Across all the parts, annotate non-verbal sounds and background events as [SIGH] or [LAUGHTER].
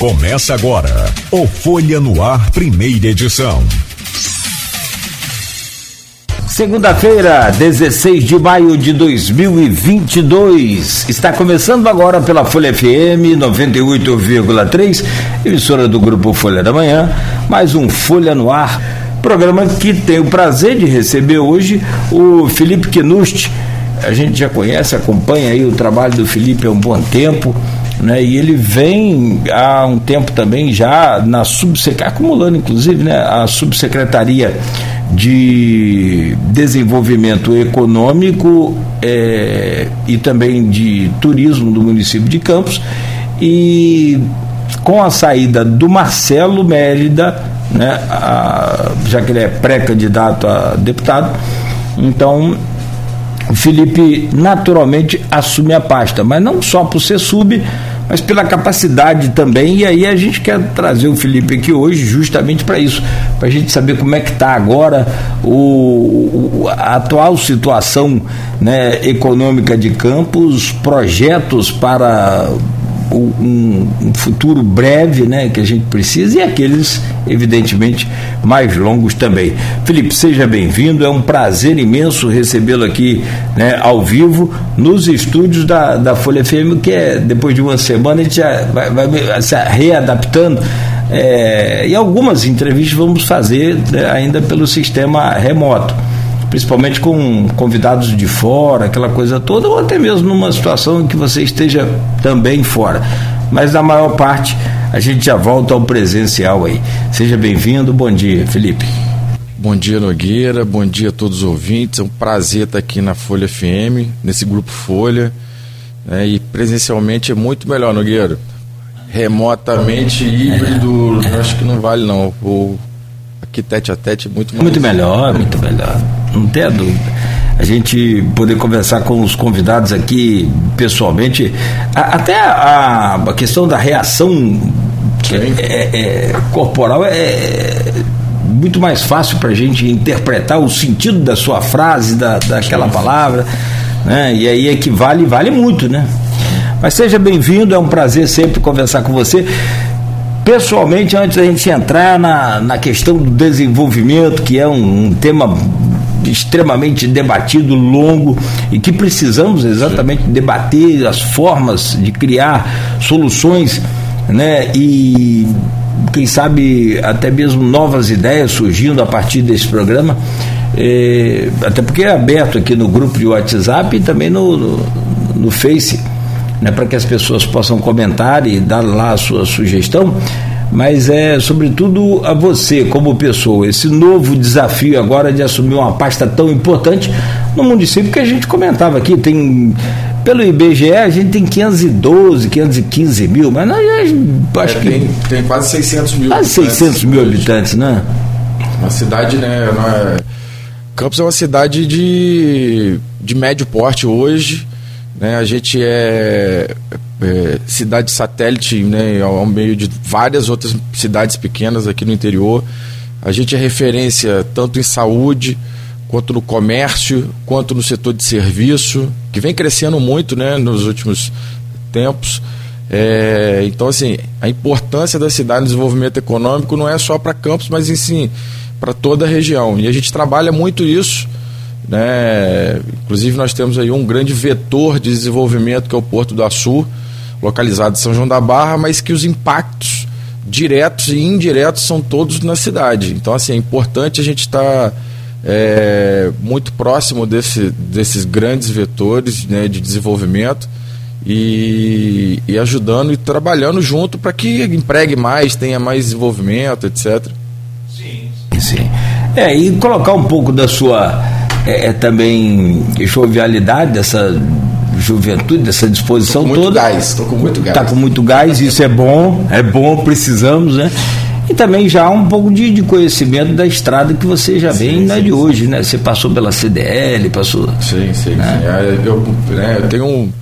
Começa agora o Folha no Ar, primeira edição. Segunda-feira, 16 de maio de 2022. Está começando agora pela Folha FM 98,3, emissora do grupo Folha da Manhã, mais um Folha no Ar. Programa que tem o prazer de receber hoje o Felipe Quenusti. A gente já conhece, acompanha aí o trabalho do Felipe há um bom tempo né? E ele vem há um tempo também já na subsecretaria, acumulando inclusive, né, a subsecretaria de desenvolvimento econômico é, e também de turismo do município de Campos e com a saída do Marcelo Mérida, né, a, já que ele é pré-candidato a deputado, então o Felipe naturalmente assume a pasta, mas não só por ser sub, mas pela capacidade também. E aí a gente quer trazer o Felipe aqui hoje justamente para isso, para a gente saber como é que está agora o, a atual situação né, econômica de Campos, projetos para um, futuro breve né, que a gente precisa e aqueles, evidentemente, mais longos também. Felipe, seja bem-vindo, é um prazer imenso recebê-lo aqui né, ao vivo nos estúdios da, da Folha FM, que é depois de uma semana a gente já vai, vai se readaptando. É, e algumas entrevistas vamos fazer né, ainda pelo sistema remoto principalmente com convidados de fora, aquela coisa toda, ou até mesmo numa situação em que você esteja também fora. Mas na maior parte a gente já volta ao presencial aí. Seja bem-vindo, bom dia, Felipe. Bom dia, Nogueira, bom dia a todos os ouvintes. É um prazer estar aqui na Folha FM, nesse grupo Folha. É, e presencialmente é muito melhor, Nogueira. Remotamente, híbrido, [LAUGHS] acho que não vale não. O aqui tete a tete é muito mais. Muito melhor, muito melhor não tenha dúvida. A gente poder conversar com os convidados aqui pessoalmente, a, até a, a, questão da reação é, é, corporal é muito mais fácil para a gente interpretar o sentido da sua frase, da, daquela Sim. palavra, né? E aí é que vale, vale muito, né? Mas seja bem-vindo, é um prazer sempre conversar com você. Pessoalmente, antes da gente entrar na, na questão do desenvolvimento, que é um, um tema extremamente debatido, longo e que precisamos exatamente Sim. debater as formas de criar soluções, né? E quem sabe até mesmo novas ideias surgindo a partir desse programa. É, até porque é aberto aqui no grupo de WhatsApp e também no, no, no Face, né, para que as pessoas possam comentar e dar lá a sua sugestão mas é sobretudo a você como pessoa, esse novo desafio agora de assumir uma pasta tão importante no município que a gente comentava aqui, tem pelo IBGE a gente tem 512, 515 mil, mas nós acho é, que tem, tem, quase 600 mil. Quase 600 mil habitantes, né? Uma cidade, né? É... Campos é uma cidade de, de médio porte hoje, né? A gente é é, cidade satélite né, ao meio de várias outras cidades pequenas aqui no interior. A gente é referência tanto em saúde, quanto no comércio, quanto no setor de serviço, que vem crescendo muito né, nos últimos tempos. É, então, assim, a importância da cidade no desenvolvimento econômico não é só para Campos, mas sim para toda a região. E a gente trabalha muito isso. Né? Inclusive, nós temos aí um grande vetor de desenvolvimento que é o Porto do Açu, localizado em São João da Barra, mas que os impactos diretos e indiretos são todos na cidade. Então, assim, é importante a gente estar tá, é, muito próximo desse, desses grandes vetores né, de desenvolvimento e, e ajudando e trabalhando junto para que empregue mais, tenha mais desenvolvimento, etc. Sim, sim. É, e colocar um pouco da sua é, é também jovialidade, dessa juventude, dessa disposição tô com muito Gás, estou com muito gás. Está com muito gás, isso é bom, é bom, precisamos, né? E também já um pouco de, de conhecimento da estrada que você já vem, sim, não é de hoje, né? Você passou pela CDL, passou. Sim, sim, né? sim. É, eu, né, eu tenho um,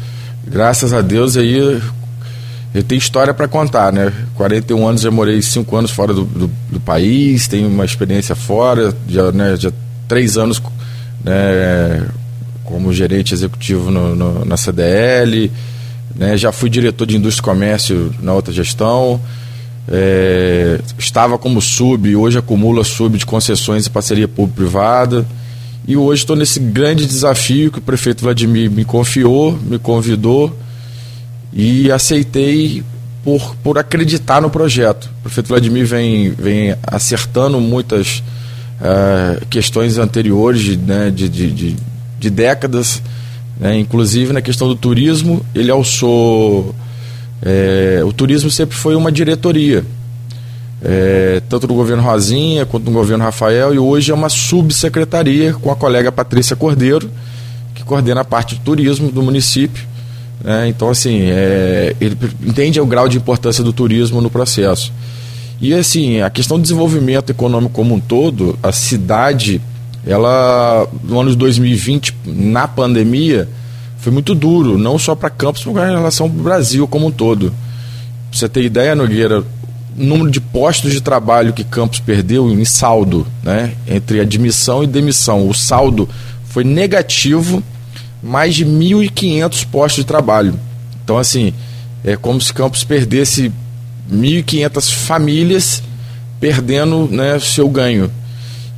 graças a Deus aí eu tenho história para contar, né? 41 anos, já morei 5 anos fora do, do, do, país, tenho uma experiência fora, já, né, já três anos né, como gerente executivo no, no, na CDL, né? já fui diretor de indústria e comércio na outra gestão. é, estava como sub, hoje acumula sub de concessões e parceria público-privada. E hoje estou nesse grande desafio que o prefeito Vladimir me confiou, me convidou e aceitei por, por acreditar no projeto. O prefeito Vladimir vem, vem acertando muitas uh, questões anteriores né, de, de, de, de décadas, né, inclusive na questão do turismo. Ele alçou é, o turismo sempre foi uma diretoria, é, tanto no governo Rosinha quanto no governo Rafael, e hoje é uma subsecretaria com a colega Patrícia Cordeiro, que coordena a parte de turismo do município. Né? Então, assim, é, ele entende o grau de importância do turismo no processo. E, assim, a questão do desenvolvimento econômico como um todo, a cidade, ela, no ano de 2020, na pandemia, foi muito duro, não só para Campos, mas em relação ao Brasil como um todo. Pra você ter ideia, Nogueira, o número de postos de trabalho que Campos perdeu em saldo, né, entre admissão e demissão, o saldo foi negativo, mais de 1.500 postos de trabalho. Então, assim, é como se Campos perdesse 1.500 famílias perdendo né, seu ganho.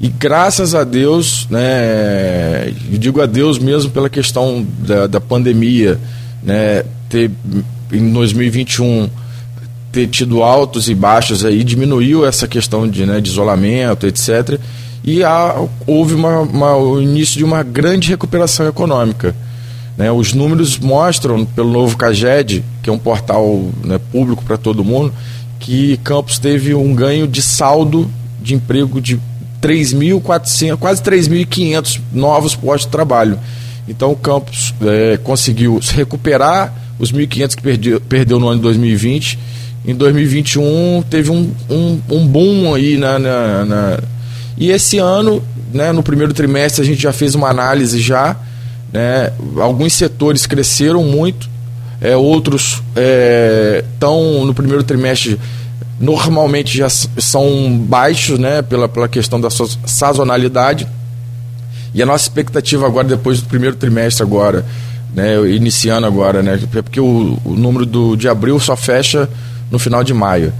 E graças a Deus, né, eu digo a Deus mesmo pela questão da, da pandemia, né, ter, em 2021 ter tido altos e baixos aí, diminuiu essa questão de, né, de isolamento, etc. E há, houve o início de uma grande recuperação econômica. Né? Os números mostram, pelo novo CAGED, que é um portal né, público para todo mundo, que Campos teve um ganho de saldo de emprego de 3.400, quase 3.500 novos postos de trabalho. Então o campus é, conseguiu recuperar os 1.500 que perdeu, perdeu no ano de 2020. Em 2021 teve um, um, um boom aí na, na, na, E esse ano, né, no primeiro trimestre, a gente já fez uma análise já. Né, alguns setores cresceram muito, é, outros estão é, no primeiro trimestre normalmente já são baixos, né, pela, pela questão da sazonalidade. E a nossa expectativa agora, depois do primeiro trimestre agora, né, iniciando agora, né, porque o, o número do, de abril só fecha no final de maio.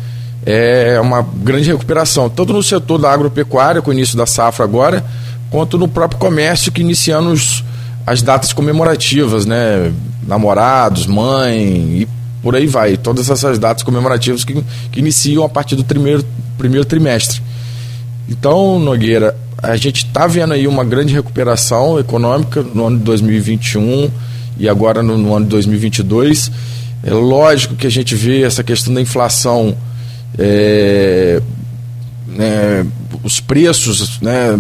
É uma grande recuperação, tanto no setor da agropecuária, com o início da safra agora, quanto no próprio comércio, que iniciando os, as datas comemorativas, né, namorados, mãe e por aí vai. Todas essas datas comemorativas que, que iniciam a partir do primeiro, primeiro trimestre. Então, Nogueira, a gente está vendo aí uma grande recuperação econômica no ano de 2021 e agora no, no ano de 2022. É lógico que a gente vê essa questão da inflação, é, né, os preços, né,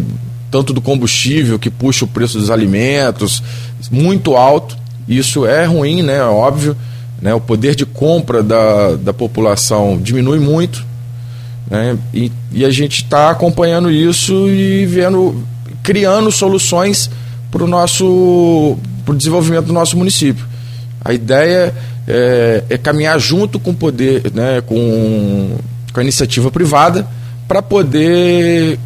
tanto do combustível que puxa o preço dos alimentos, muito alto. Isso é ruim, né? Óbvio né? O poder de compra da, da população diminui muito. Né? E, e a gente está acompanhando isso e vendo, criando soluções para o nosso pro desenvolvimento do nosso município. A ideia é, é caminhar junto com o poder, né, com, com a iniciativa privada, para poder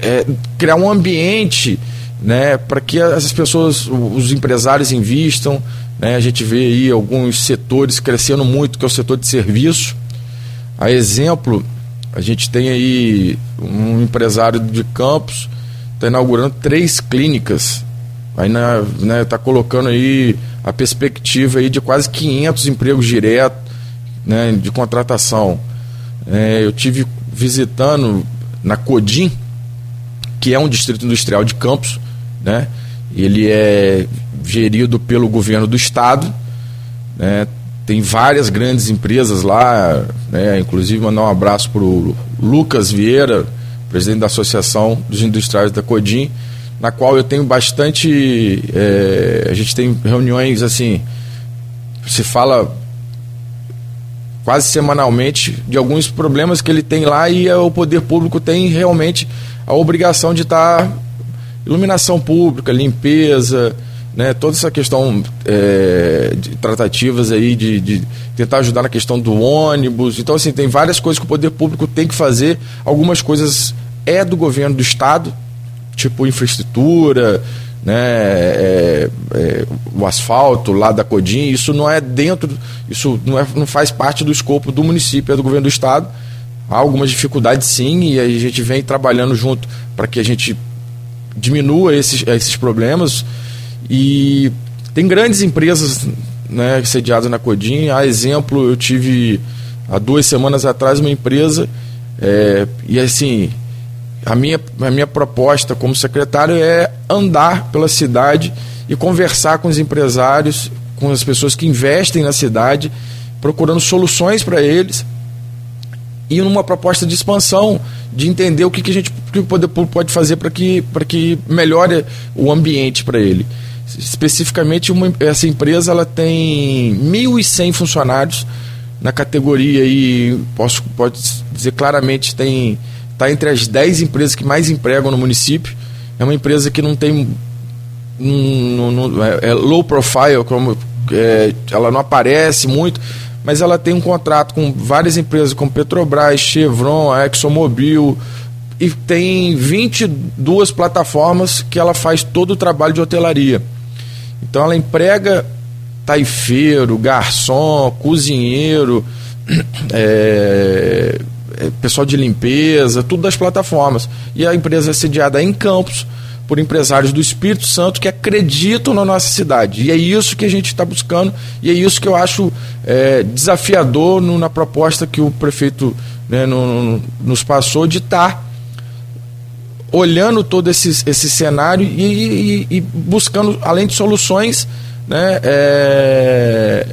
é, criar um ambiente né, para que as pessoas, os empresários invistam, né? A gente vê aí alguns setores crescendo muito, que é o setor de serviço. A exemplo, a gente tem aí um empresário de campos está inaugurando três clínicas. Aí está né, tá colocando aí a perspectiva aí de quase 500 empregos diretos né, de contratação. É, eu tive visitando na Codim, que é um distrito industrial de Campos, né? Ele é gerido pelo governo do estado, né? Tem várias grandes empresas lá, né? Inclusive mandar um abraço para o Lucas Vieira, presidente da Associação dos Industriais da Codim, na qual eu tenho bastante, é, a gente tem reuniões assim, se fala quase semanalmente de alguns problemas que ele tem lá e o poder público tem realmente a obrigação de estar tá iluminação pública, limpeza, né, toda essa questão é, de tratativas aí de, de, tentar ajudar na questão do ônibus. Então, assim, tem várias coisas que o poder público tem que fazer. Algumas coisas é do governo do estado, tipo infraestrutura, né, é, é, o asfalto lá da Codim, isso não é dentro, isso não, é, não faz parte do escopo do município, é do governo do estado. Há algumas dificuldades sim, e a gente vem trabalhando junto para que a gente diminua esses, esses problemas. E tem grandes empresas né, sediadas na Codim. A exemplo, eu tive há duas semanas atrás uma empresa, é, e assim, a minha, a minha proposta como secretário é andar pela cidade e conversar com os empresários, com as pessoas que investem na cidade, procurando soluções para eles e numa proposta de expansão, de entender o que, que a gente pode, pode fazer para que, que melhore o ambiente para ele. Especificamente, uma, essa empresa ela tem 1.100 funcionários na categoria e posso pode dizer claramente tem está entre as 10 empresas que mais empregam no município. É uma empresa que não tem um, um, é, é low profile, como é, ela não aparece muito, mas ela tem um contrato com várias empresas, como Petrobras, Chevron, ExxonMobil, e tem 22 plataformas que ela faz todo o trabalho de hotelaria. Então ela emprega taifeiro, garçom, cozinheiro, [CLEARS THROAT] é, é, pessoal de limpeza, tudo das plataformas. E a empresa é sediada em Campos, por empresários do Espírito Santo que acreditam na nossa cidade. E é isso que a gente está buscando e é isso que eu acho é, desafiador no, na proposta que o prefeito né, no, no, nos passou de estar tá olhando todo esse, esse cenário e, e, e buscando, além de soluções, né, é,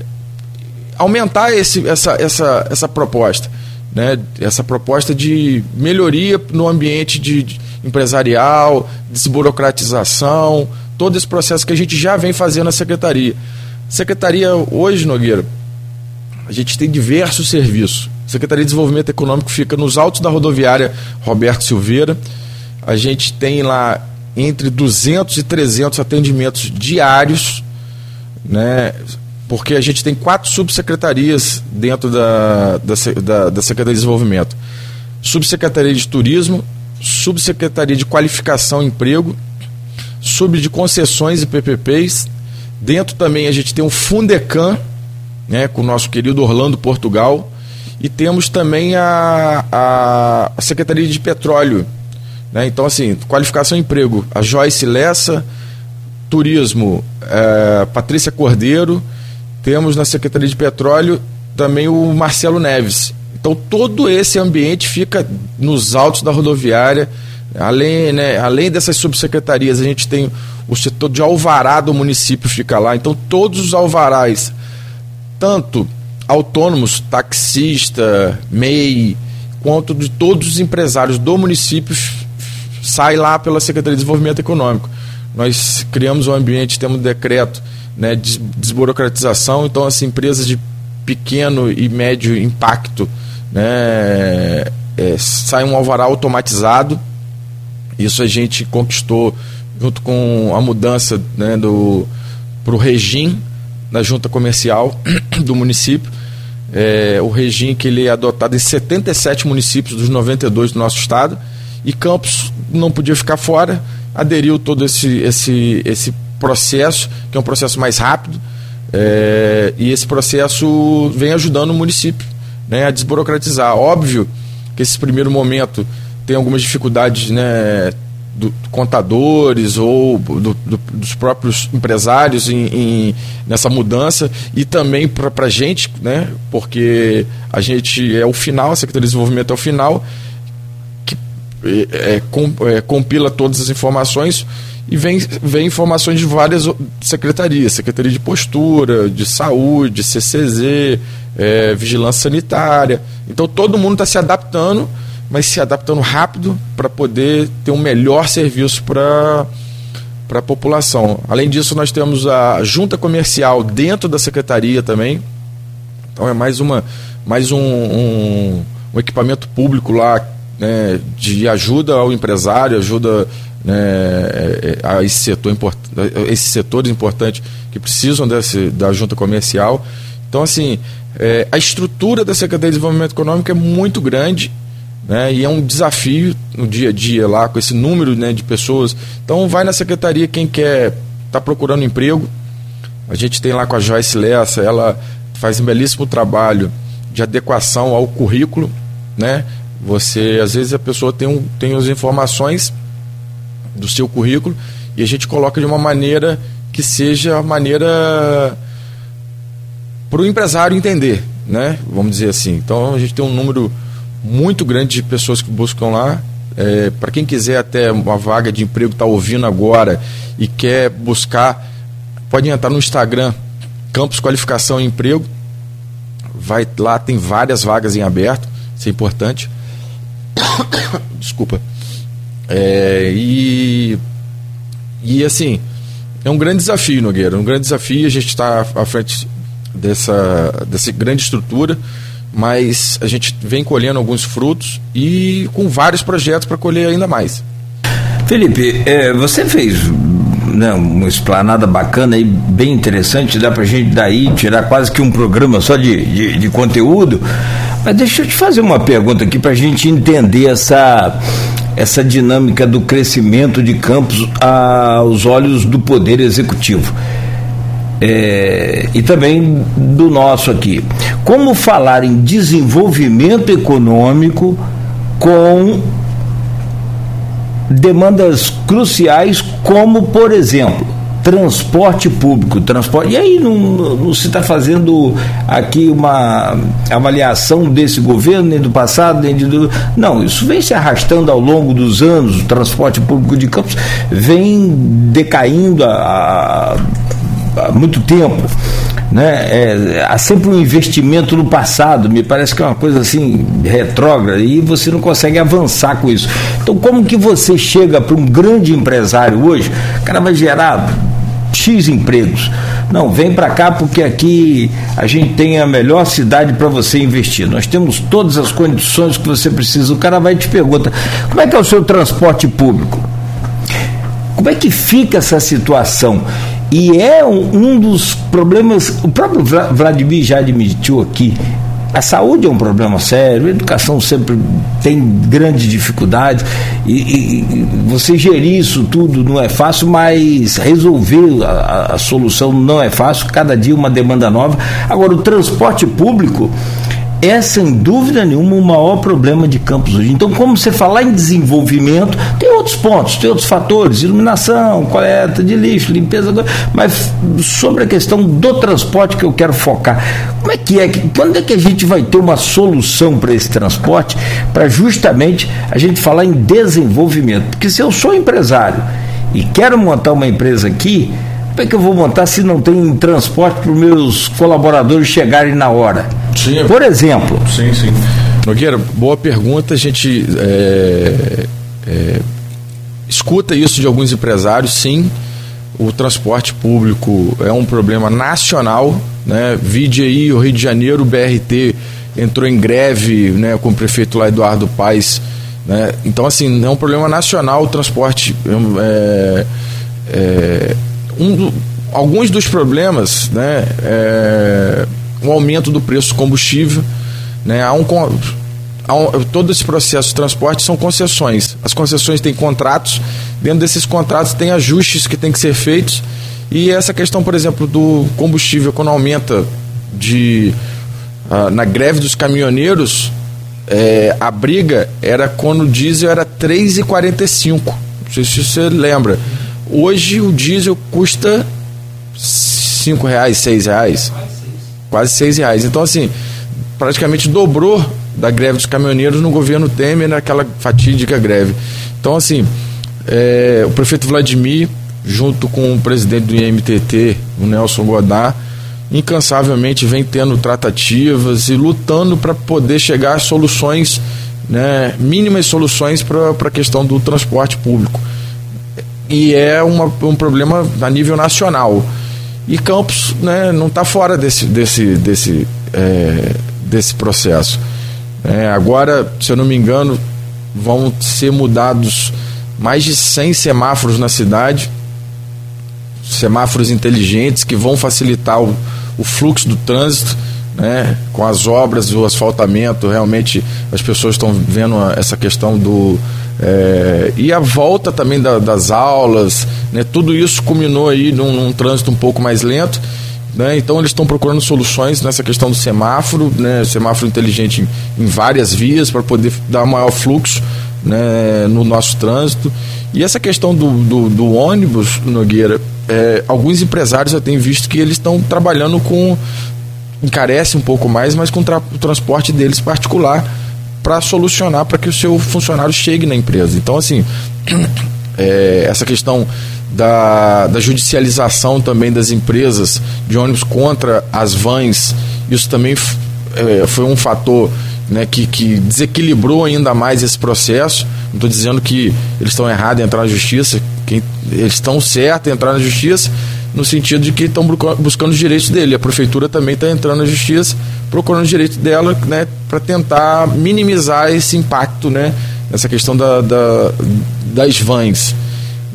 aumentar esse, essa, essa, essa proposta. Né, essa proposta de melhoria no ambiente de, de empresarial, desburocratização, todo esse processo que a gente já vem fazendo na secretaria. Secretaria hoje, Nogueira, a gente tem diversos serviços. Secretaria de Desenvolvimento Econômico fica nos altos da rodoviária Roberto Silveira. A gente tem lá entre 200 e 300 atendimentos diários, né? porque a gente tem quatro subsecretarias dentro da, da, da, da Secretaria de Desenvolvimento. Subsecretaria de Turismo, Subsecretaria de Qualificação e Emprego, Sub de Concessões e PPPs. Dentro também a gente tem um Fundecan, né, com o nosso querido Orlando Portugal. E temos também a, a, a Secretaria de Petróleo. Né? Então, assim, qualificação e emprego, a Joyce Lessa, Turismo, é, Patrícia Cordeiro. Temos na Secretaria de Petróleo também o Marcelo Neves. Então todo esse ambiente fica nos altos da rodoviária. Além, né, além dessas subsecretarias, a gente tem o setor de alvará do município fica lá. Então todos os alvarás, tanto autônomos, taxista, MEI, quanto de todos os empresários do município sai lá pela Secretaria de Desenvolvimento Econômico. Nós criamos um ambiente, temos um decreto né, de desburocratização, então as empresas de pequeno e médio impacto né, é, sai um alvará automatizado. Isso a gente conquistou junto com a mudança né, do para o regime da junta comercial [CLEARS THROAT] do município. É, o regime que ele é adotado em 77 municípios dos 92 do nosso estado e Campos não podia ficar fora, aderiu todo esse, esse, esse processo, que é um processo mais rápido, é, e esse processo vem ajudando o município né, a desburocratizar. Óbvio que esse primeiro momento tem algumas dificuldades né, do, do contadores ou do, do, dos próprios empresários em, em, nessa mudança e também para a gente, né, porque a gente é o final, a Secretaria de Desenvolvimento é o final, que é, é, compila todas as informações e vem, vem informações de várias secretarias, Secretaria de Postura, de Saúde, CCZ, é, Vigilância Sanitária. Então todo mundo está se adaptando, mas se adaptando rápido para poder ter um melhor serviço para para a população. Além disso, nós temos a junta comercial dentro da secretaria também. Então é mais uma mais um, um, um equipamento público lá né, de ajuda ao empresário, ajuda né, é, é, a esse setor esses setores importantes que precisam desse, da junta comercial. Então, assim, é, a estrutura da Secretaria de Desenvolvimento Econômico é muito grande né, e é um desafio no dia a dia lá, com esse número né, de pessoas. Então, vai na secretaria quem quer está procurando emprego. A gente tem lá com a Joyce Lessa, ela faz um belíssimo trabalho de adequação ao currículo, né? Você, às vezes a pessoa tem, um, tem as informações do seu currículo e a gente coloca de uma maneira que seja a maneira para o empresário entender, né? Vamos dizer assim. Então a gente tem um número muito grande de pessoas que buscam lá. É, para quem quiser até uma vaga de emprego, está ouvindo agora e quer buscar, pode entrar no Instagram, Campus Qualificação e Emprego. Vai lá, tem várias vagas em aberto, isso é importante. [COUGHS] Desculpa. É, e, e assim, é um grande desafio, Nogueira, um grande desafio. A gente está à frente dessa, dessa grande estrutura, mas a gente vem colhendo alguns frutos e com vários projetos para colher ainda mais. Felipe, é, você fez né, uma esplanada bacana e bem interessante, dá para gente daí tirar quase que um programa só de, de, de conteúdo. Mas deixa eu te fazer uma pergunta aqui para a gente entender essa, essa dinâmica do crescimento de campos aos olhos do Poder Executivo. É, e também do nosso aqui. Como falar em desenvolvimento econômico com demandas cruciais, como, por exemplo, transporte público, transporte. E aí não, não se está fazendo aqui uma avaliação desse governo, nem do passado, nem do. Não, isso vem se arrastando ao longo dos anos, o transporte público de Campos vem decaindo há, há muito tempo né? É, há sempre um investimento no passado, me parece que é uma coisa assim retrógrada e você não consegue avançar com isso. Então, como que você chega para um grande empresário hoje, o cara vai gerar X empregos. Não, vem para cá porque aqui a gente tem a melhor cidade para você investir. Nós temos todas as condições que você precisa. O cara vai e te pergunta: como é que é o seu transporte público? Como é que fica essa situação? E é um, um dos problemas, o próprio Vladimir já admitiu aqui, a saúde é um problema sério, a educação sempre tem grandes dificuldades e, e, você gerir isso tudo não é fácil, mas resolver a, a, solução não é fácil, cada dia uma demanda nova. Agora, o transporte público é sem dúvida nenhuma o maior problema de Campos hoje. Então, como você falar em desenvolvimento, tem outros pontos, tem outros fatores, iluminação, coleta de lixo, limpeza, mas sobre a questão do transporte que eu quero focar, como é que é, quando é que a gente vai ter uma solução para esse transporte, para justamente a gente falar em desenvolvimento? Porque se eu sou empresário e quero montar uma empresa aqui, como é que eu vou montar se não tem transporte para os meus colaboradores chegarem na hora? Sim. Por exemplo. Sim, sim. Nogueira, boa pergunta. A gente é, é, escuta isso de alguns empresários, sim. O transporte público é um problema nacional, né? Vide aí o Rio de Janeiro, o BRT entrou em greve, né, com o prefeito lá Eduardo Paes, né? Então assim, é um problema nacional o transporte é, é um, alguns dos problemas, né, é, o aumento do preço do combustível, né, há um, há um, todo esse processo de transporte são concessões. As concessões têm contratos, dentro desses contratos tem ajustes que têm que ser feitos e essa questão, por exemplo, do combustível quando aumenta de uh, na greve dos caminhoneiros, é, a briga era quando o diesel era 3,45. Não sei se você lembra. Hoje o diesel custa cinco reais, seis reais, quase seis reais. Então assim, praticamente dobrou da greve dos caminhoneiros no governo Temer naquela fatídica greve. Então assim, é, o prefeito Vladimir, junto com o presidente do IMTT, o Nelson Godard, incansavelmente vem tendo tratativas e lutando para poder chegar a soluções, né, mínimas soluções para a questão do transporte público e é uma, um problema a nível nacional. E Campos né, não está fora desse, desse, desse, é, desse processo. É, agora, se eu não me engano, vão ser mudados mais de 100 semáforos na cidade, semáforos inteligentes que vão facilitar o, o fluxo do trânsito. Né, com as obras, o asfaltamento, realmente as pessoas estão vendo essa questão do, é, e a volta também da, das aulas, né, tudo isso culminou aí num, num, trânsito um pouco mais lento. Né? Então eles estão procurando soluções nessa questão do semáforo, né? semáforo inteligente em, em várias vias para poder dar maior fluxo né? no nosso trânsito. E essa questão do, do, do ônibus, Nogueira, é, alguns empresários eu tenho visto que eles estão trabalhando com. encarece um pouco mais, mas com tra o transporte deles particular para solucionar para que o seu funcionário chegue na empresa. Então, assim, [CLEARS THROAT] é, essa questão da, da judicialização também das empresas de ônibus contra as vans, isso também é, foi um fator né, que, que desequilibrou ainda mais esse processo. Não estou dizendo que eles estão errados em entrar na justiça, eles estão certos em entrar na justiça, no sentido de que estão buscando os direitos dele. A prefeitura também está entrando na justiça, procurando os direitos dela né, para tentar minimizar esse impacto né, nessa questão da, da, das vans.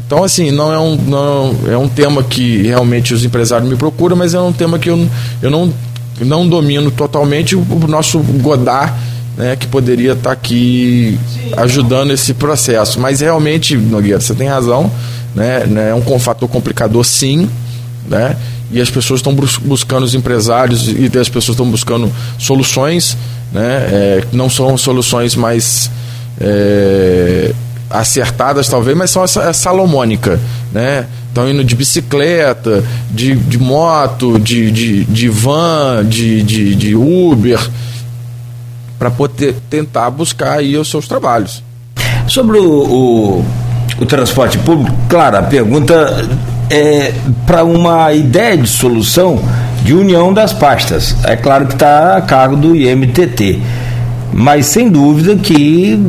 Então, assim, não é um, não, é um tema que realmente os empresários me procuram, mas é um tema que eu, eu não, não domino totalmente. O, o nosso Godard, né, que poderia estar tá aqui ajudando esse processo. Mas realmente, Nogueira, você tem razão, né, né, é um fator complicador, sim, né, e as pessoas estão buscando, os empresários e as pessoas estão buscando soluções, né, é, não são soluções mais. É, acertadas talvez, mas são essa, essa salomônica, né? Estão indo de bicicleta, de, de moto, de, de, de van, de, de, de Uber, para poder tentar buscar aí os seus trabalhos. Sobre o, o, o transporte público, claro, a pergunta é para uma ideia de solução de união das pastas. É claro que está a cargo do IMTT mas sem dúvida que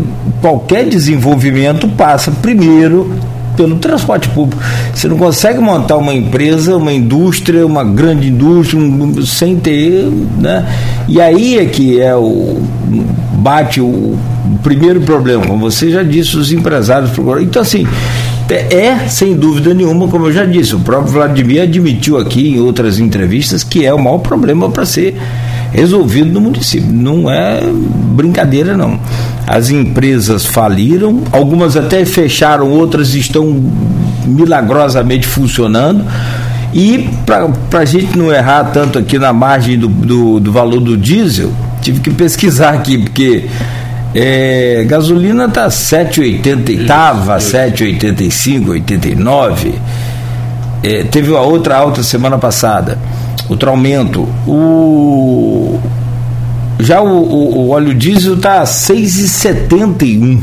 qualquer desenvolvimento passa primeiro pelo transporte público. Você não consegue montar uma empresa, uma indústria, uma grande indústria, um, sem ter. Né? E aí é que é o, bate o, primeiro problema, como você já disse, os empresários procuram. Então, assim, é, sem dúvida nenhuma, como eu já disse, o próprio Vladimir admitiu aqui em outras entrevistas que é o maior problema para ser resolvido no município. Não é brincadeira, não. As empresas faliram, algumas até fecharam, outras estão milagrosamente funcionando. E para a gente não errar tanto aqui na margem do, do, do valor do diesel, tive que pesquisar aqui, porque é, gasolina está 7,80, estava 7,85, 89. É, teve uma outra alta semana passada outro aumento. O, já o, o, o óleo diesel está a 6,71.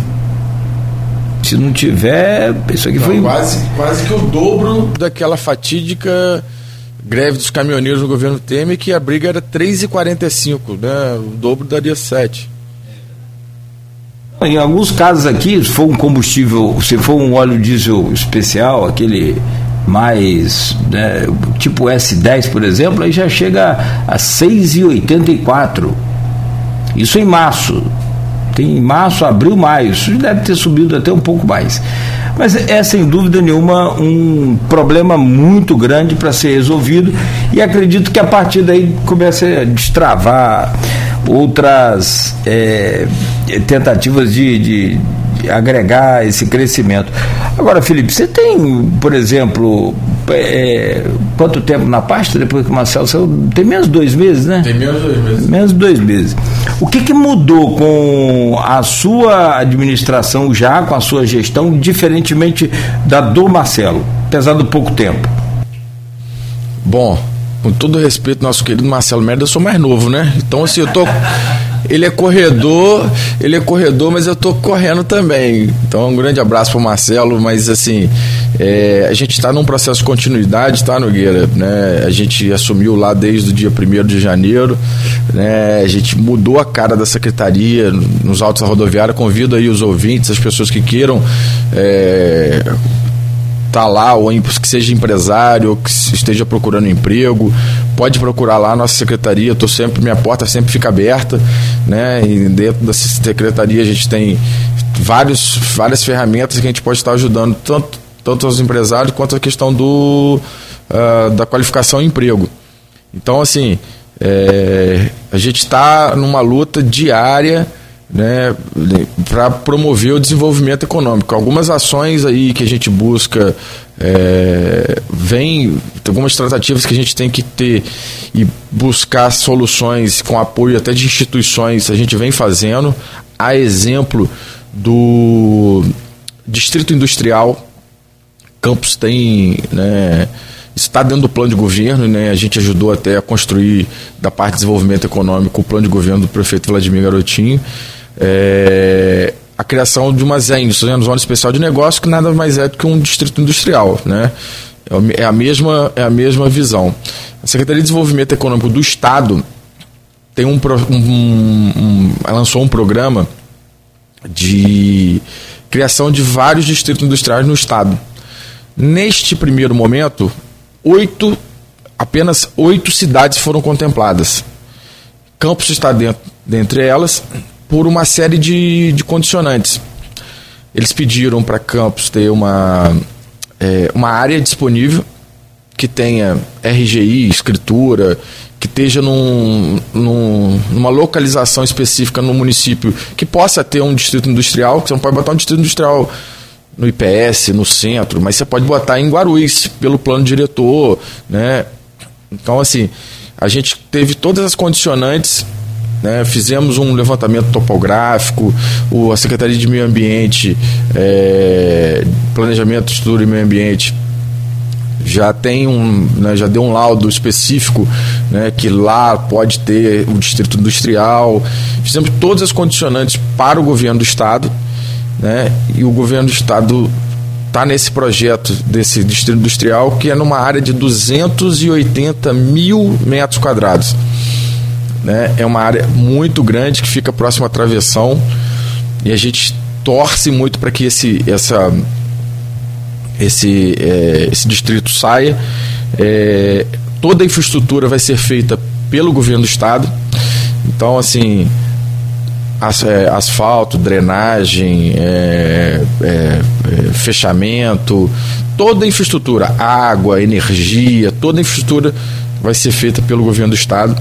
Se não tiver, isso aqui não, foi. Quase, quase que o dobro daquela fatídica greve dos caminhoneiros no governo Temer, que a briga era 3,45, né? O dobro daria 7. Em alguns casos aqui, se for um combustível, se for um óleo diesel especial, aquele mais, né, tipo S10, por exemplo, aí já chega a 6,84. Isso em março. Tem março, abril, maio. Isso deve ter subido até um pouco mais. Mas é sem dúvida nenhuma um problema muito grande para ser resolvido e acredito que a partir daí comece a destravar outras é, tentativas de, de agregar esse crescimento. Agora, Felipe, você tem, por exemplo, é, quanto tempo na pasta depois que o Marcelo saiu? Tem menos de dois meses, né? Tem menos de dois meses. Menos dois meses. O que, que mudou com a sua administração já, com a sua gestão, diferentemente da do Marcelo, apesar do pouco tempo? Bom, com todo respeito, nosso querido Marcelo Merda, eu sou mais novo, né? Então, assim, eu tô ele é corredor, ele é corredor, mas eu tô correndo também. Então, um grande abraço pro Marcelo, mas assim, é, a gente está num processo de continuidade, tá, Nogueira? Né? A gente assumiu lá desde o dia 1 de janeiro, né? A gente mudou a cara da secretaria nos autos da rodoviária. Convido aí os ouvintes, as pessoas que queiram é, está lá, ou que seja empresário, ou que esteja procurando emprego, pode procurar lá a nossa secretaria. Tô sempre, minha porta sempre fica aberta, né? E dentro da secretaria a gente tem vários, várias ferramentas que a gente pode estar ajudando tanto, tanto os empresários quanto a questão do, uh, da qualificação e emprego. Então, assim, é, a gente está numa luta diária né, para promover o desenvolvimento econômico. Algumas ações aí que a gente busca É, vem algumas tratativas que a gente tem que ter e buscar soluções com apoio até de instituições, a gente vem fazendo. A exemplo do Distrito Industrial, Campos tem. Né, está dentro do plano de governo, né? A gente ajudou até a construir da parte de desenvolvimento econômico o plano de governo do prefeito Vladimir Garotinho. É, a criação de uma ZEN, Zona Especial de Negócio, que nada mais é do que um distrito industrial, né? É a mesma, é a mesma visão. A Secretaria de Desenvolvimento Econômico do Estado tem um, um, um lançou um programa de criação de vários distritos industriais no estado. Neste primeiro momento, oito, apenas oito cidades foram contempladas. Campos está dentro, dentre elas por uma série de, de condicionantes. Eles pediram para Campos ter uma, é, uma área disponível que tenha RGI, escritura, que esteja num, num, numa localização específica no município que possa ter um distrito industrial, que você não pode botar um distrito industrial no IPS, no centro, mas você pode botar em Guarulhos, pelo plano diretor, né? Então, assim, a gente teve todas as condicionantes, né? fizemos um levantamento topográfico, o, a Secretaria de Meio Ambiente, é, Planejamento, Estrutura e Meio Ambiente já tem um, né, já deu um laudo específico, né, que lá pode ter o distrito industrial. Fizemos todas as condicionantes para o governo do estado, né, e o governo do estado está nesse projeto desse distrito industrial que é numa área de 280 mil metros quadrados. Né, é uma área muito grande que fica próximo à travessão e a gente torce muito para que esse, essa esse, é, esse distrito saia. É, toda a infraestrutura vai ser feita pelo governo do estado. Então, assim, as, é, asfalto, drenagem, é, é, é, fechamento, toda a infraestrutura, água, energia, toda a infraestrutura vai ser feita pelo governo do estado,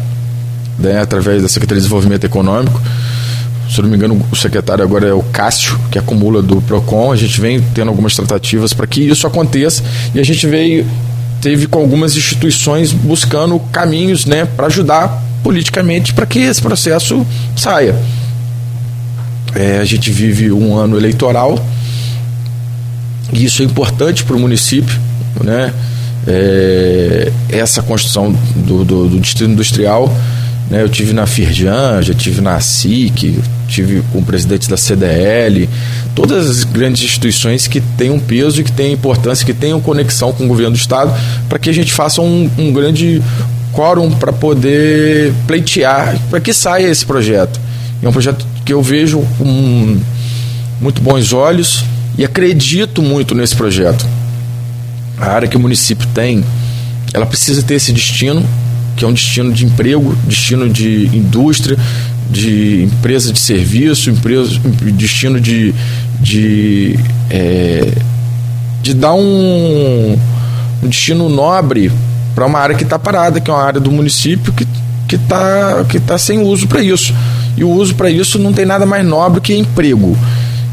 né, através da Secretaria de Desenvolvimento Econômico se não me engano, o secretário agora é o Cássio, que acumula do PROCON. A gente vem tendo algumas tratativas para que isso aconteça e a gente veio, teve com algumas instituições buscando caminhos né, para ajudar politicamente para que esse processo saia. É, a gente vive um ano eleitoral e isso é importante para o município, né? É, essa construção do, do, do distrito industrial né? Eu tive na Firjan, já tive na SIC, tive com o presidente da CDL, todas as grandes instituições que têm um peso e que têm importância, que tenham conexão com o governo do Estado, para que a gente faça um, um grande quórum para poder pleitear, para que saia esse projeto. É um projeto que eu vejo com muito bons olhos e acredito muito nesse projeto. A área que o município tem, ela precisa ter esse destino, que é um destino de emprego, destino de indústria, de empresa de serviço, empresa, destino de, de, é, de dar um, um destino nobre para uma área que está parada, que é uma área do município que está que tá sem uso para isso. E o uso para isso não tem nada mais nobre que emprego.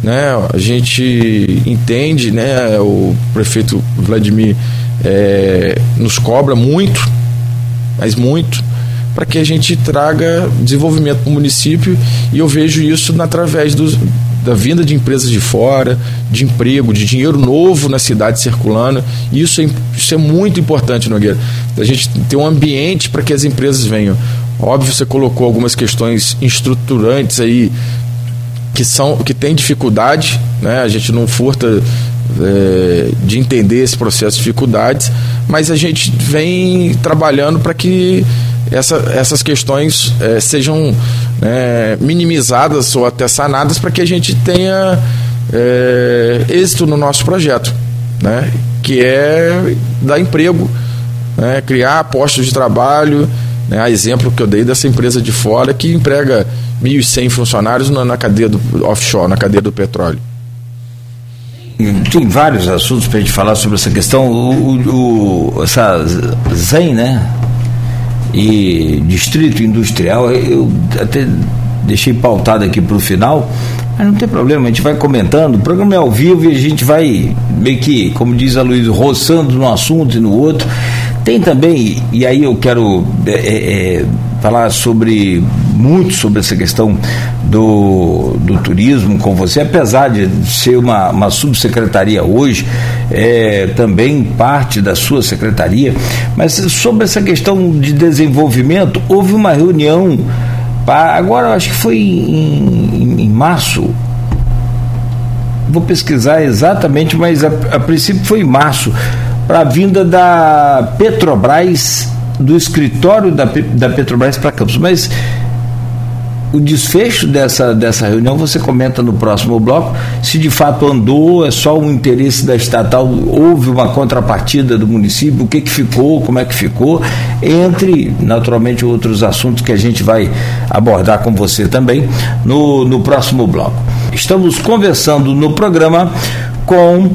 Né? A gente entende, né? o prefeito Vladimir é, nos cobra muito mas muito, para que a gente traga desenvolvimento para o município e eu vejo isso através da vinda de empresas de fora, de emprego, de dinheiro novo na cidade circulando. Isso é, isso é muito importante, Nogueira. A gente ter um ambiente para que as empresas venham. Óbvio, você colocou algumas questões estruturantes aí que são que tem dificuldade, né? A gente não furta é, de entender esse processo de dificuldades, mas a gente vem trabalhando para que essa, essas questões é, sejam é, minimizadas ou até sanadas para que a gente tenha é, êxito no nosso projeto, né? que é dar emprego, né? criar postos de trabalho, né? a exemplo que eu dei dessa empresa de fora que emprega 1.100 funcionários na, na cadeia do offshore, na cadeia do petróleo tem vários assuntos para a gente falar sobre essa questão. O, o, essa ZEM, né? E Distrito Industrial, eu até deixei pautado aqui para o final, Mas não tem problema, a gente vai comentando, o programa é ao vivo e a gente vai meio que, como diz a Luiz, roçando num assunto e no outro. Tem também, e aí eu quero é, é, é, falar sobre muito sobre essa questão do, do turismo com você, apesar de ser uma, uma subsecretaria hoje, é, também parte da sua secretaria, mas sobre essa questão de desenvolvimento, houve uma reunião, para, agora acho que foi em, em, em março, vou pesquisar exatamente, mas a, a princípio foi em março para a vinda da Petrobras, do escritório da, da Petrobras para Campos. Mas o desfecho dessa, dessa reunião você comenta no próximo bloco. Se de fato andou, é só um interesse da estatal, houve uma contrapartida do município, o que, que ficou, como é que ficou, entre naturalmente outros assuntos que a gente vai abordar com você também no, no próximo bloco. Estamos conversando no programa com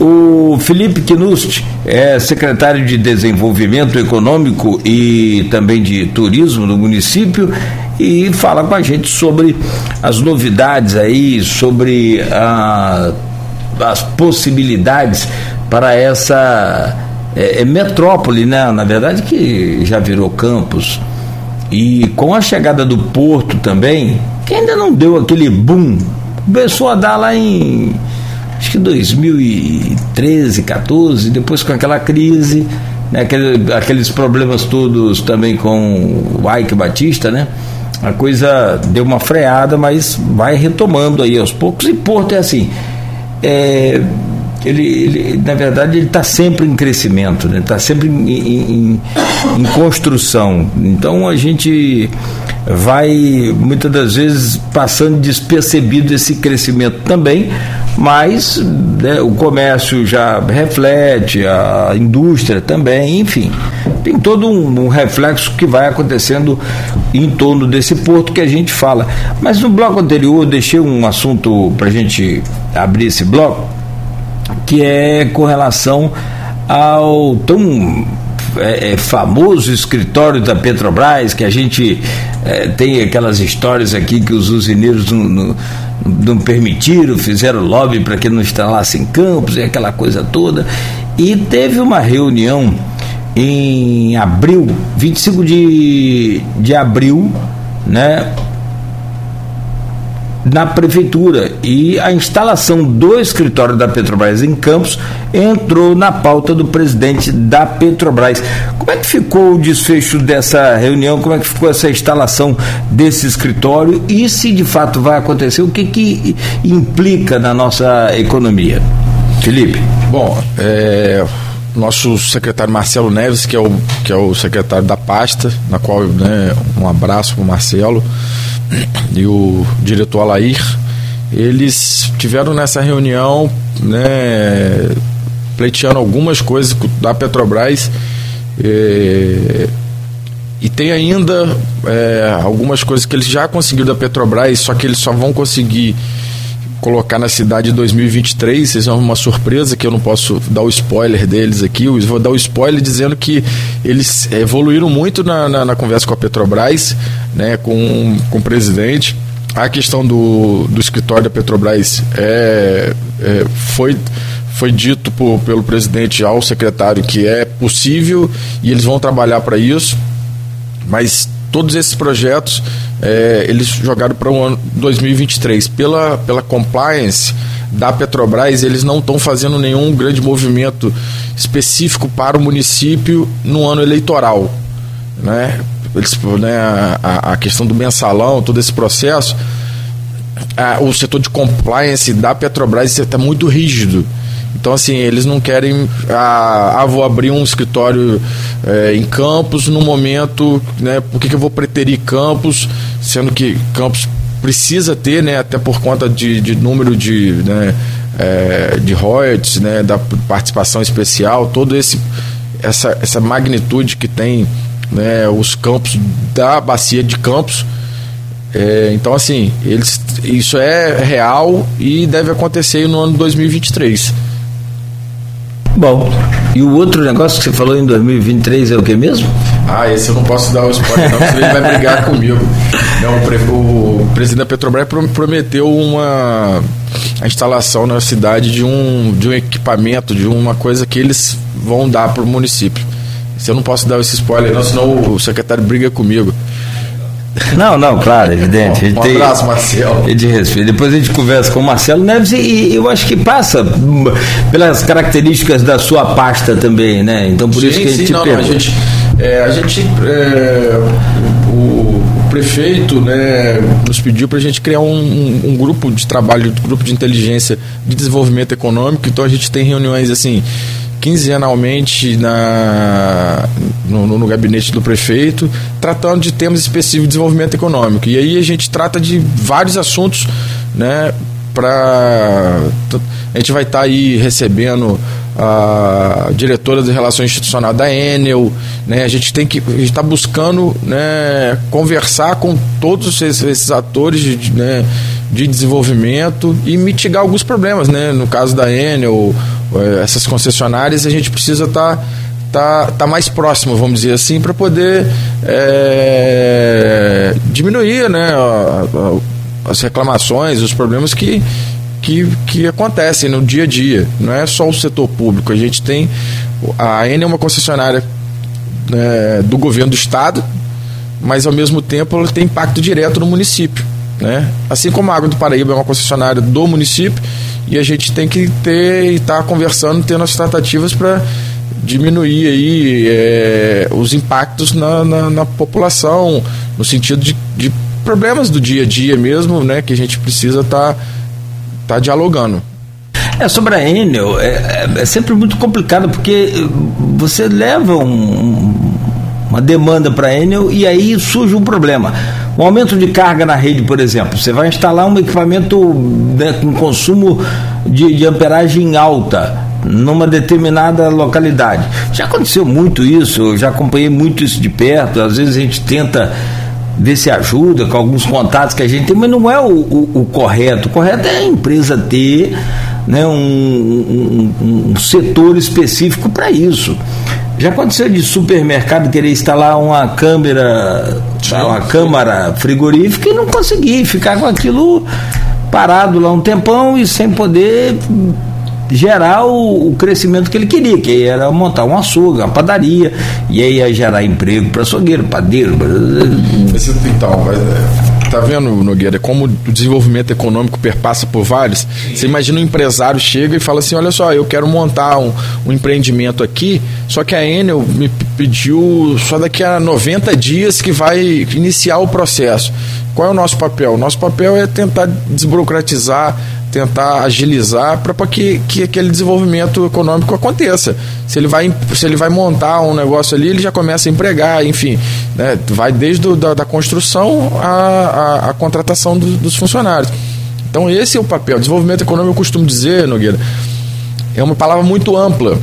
o Felipe Knust é secretário de Desenvolvimento Econômico e também de Turismo do município e fala com a gente sobre as novidades aí, sobre a, as possibilidades para essa é, é metrópole, né? Na verdade que já virou campus. E com a chegada do porto também, que ainda não deu aquele boom, começou a dar lá em acho que 2013, 14, depois com aquela crise, né, aquele, aqueles problemas todos também com o Ike Batista, né? A coisa deu uma freada, mas vai retomando aí aos poucos. E Porto é assim, é, ele, ele, na verdade, ele está sempre em crescimento, está né? sempre em, em, em, construção. Então a gente vai muitas das vezes passando despercebido esse crescimento também, mas né, o comércio já reflete, a indústria também, enfim, tem todo um, um, reflexo que vai acontecendo em torno desse porto que a gente fala. Mas no bloco anterior eu deixei um assunto para a gente abrir esse bloco, que é com relação ao tão é, é, famoso escritório da Petrobras, que a gente é, tem aquelas histórias aqui que os usineiros não, não, não permitiram, fizeram lobby para que não instalassem campos e aquela coisa toda. E teve uma reunião em abril, 25 de, de abril, né? Na prefeitura e a instalação do escritório da Petrobras em Campos entrou na pauta do presidente da Petrobras. Como é que ficou o desfecho dessa reunião? Como é que ficou essa instalação desse escritório e se de fato vai acontecer, o que que implica na nossa economia? Felipe. Bom, é, nosso secretário Marcelo Neves, que é o, que é o secretário da pasta, na qual né, um abraço para o Marcelo e o diretor Alair, eles tiveram nessa reunião, né, pleiteando algumas coisas da Petrobras é, e tem ainda é, algumas coisas que eles já conseguiram da Petrobras, só que eles só vão conseguir colocar na cidade em 2023. Vocês vão uma surpresa que eu não posso dar o spoiler deles aqui. Eu vou dar o spoiler dizendo que eles evoluíram muito na, na, na conversa com a Petrobras, né, com, com o presidente. A questão do, do escritório da Petrobras é, é foi foi dito por, pelo presidente ao secretário que é possível e eles vão trabalhar para isso, mas todos esses projetos é, eles jogaram para o ano 2023. Pela, pela compliance da Petrobras, eles não estão fazendo nenhum grande movimento específico para o município no ano eleitoral. Né? Eles, né, a, a questão do mensalão, todo esse processo, a, o setor de compliance da Petrobras está muito rígido. Então, assim, eles não querem. Ah, ah vou abrir um escritório é, em Campos no momento, né? Por que, que eu vou preterir Campos, sendo que Campos precisa ter, né? Até por conta de, de número de, né, é, de royalties, né? Da participação especial, todo esse essa, essa magnitude que tem né, os campos da bacia de Campos. É, então, assim, eles, isso é real e deve acontecer no ano 2023. Bom, e o outro negócio que você falou em 2023 é o que mesmo? Ah, esse eu não posso dar o spoiler não, senão ele vai brigar [LAUGHS] comigo. Não, o, pre, o presidente da Petrobras prometeu uma a instalação na cidade de um, de um equipamento, de uma coisa que eles vão dar para o município. Se eu não posso dar esse spoiler não, senão o secretário briga comigo. [LAUGHS] Não, não, claro, evidente. Um abraço, Marcelo. De respeito. Depois a gente conversa com o Marcelo Neves e, e, eu acho que passa pelas características da sua pasta também, né? Então por sim, isso que a gente sim, não, não, a gente, é, a gente é, o, o, prefeito né, nos pediu para a gente criar um, um, um, grupo de trabalho, um grupo de inteligência de desenvolvimento econômico. Então a gente tem reuniões assim quinzenalmente na, no, no, gabinete do prefeito, tratando de temas específicos de desenvolvimento econômico. E aí a gente trata de vários assuntos, né? Pra, a gente vai estar tá aí recebendo a diretora de relações institucionais da Enel, né? A gente tem que está buscando, né, conversar com todos esses, esses atores né, de desenvolvimento e mitigar alguns problemas, né? No caso da Enel, eh, essas concessionárias, a gente precisa estar tá, tá, tá mais próximo, vamos dizer assim, para poder é, diminuir, né, a, a, as reclamações, os problemas que que, que acontecem no dia a dia. Não é só o setor público. A gente tem. A Enel é uma concessionária é, do governo do estado, mas ao mesmo tempo ela tem impacto direto no município. Né? Assim como a Água do Paraíba é uma concessionária do município, e a gente tem que ter e estar tá conversando, tendo as tratativas para diminuir aí é, os impactos na, na, na, população, no sentido de, de, problemas do dia a dia mesmo, né, que a gente precisa estar tá, tá dialogando. É, sobre a Enel, é, é, é, sempre muito complicado porque você leva um, uma demanda para Enel e aí surge um problema. Um aumento de carga na rede, por exemplo. Você vai instalar um equipamento né, com consumo de, de amperagem alta numa determinada localidade. Já aconteceu muito isso, eu já acompanhei muito isso de perto. Às vezes a gente tenta ver se ajuda com alguns contatos que a gente tem, mas não é o, o, o correto. O correto é a empresa ter né, um, um, um setor específico para isso. Já aconteceu de supermercado querer instalar uma câmera, uma câmara frigorífica e não conseguir, ficar com aquilo parado lá um tempão e sem poder gerar o, o, crescimento que ele queria, que era montar um açougue, uma padaria, e aí ia gerar emprego para açougueiro, padeiro. Então, é, tá vendo, Nogueira, como o desenvolvimento econômico perpassa por vários? Você imagina um empresário chega e fala assim: olha só, eu quero montar um, um empreendimento aqui, só que a Enel me pediu só daqui a 90 dias que vai iniciar o processo. Qual é o nosso papel? O nosso papel é tentar desburocratizar, tentar agilizar para que, que aquele desenvolvimento econômico aconteça. Se ele, vai, se ele vai montar um negócio ali, ele já começa a empregar, enfim, né? vai desde do, da, da construção à, à, à contratação do, dos funcionários. Então esse é o papel. Desenvolvimento econômico, eu costumo dizer, Nogueira, é uma palavra muito ampla.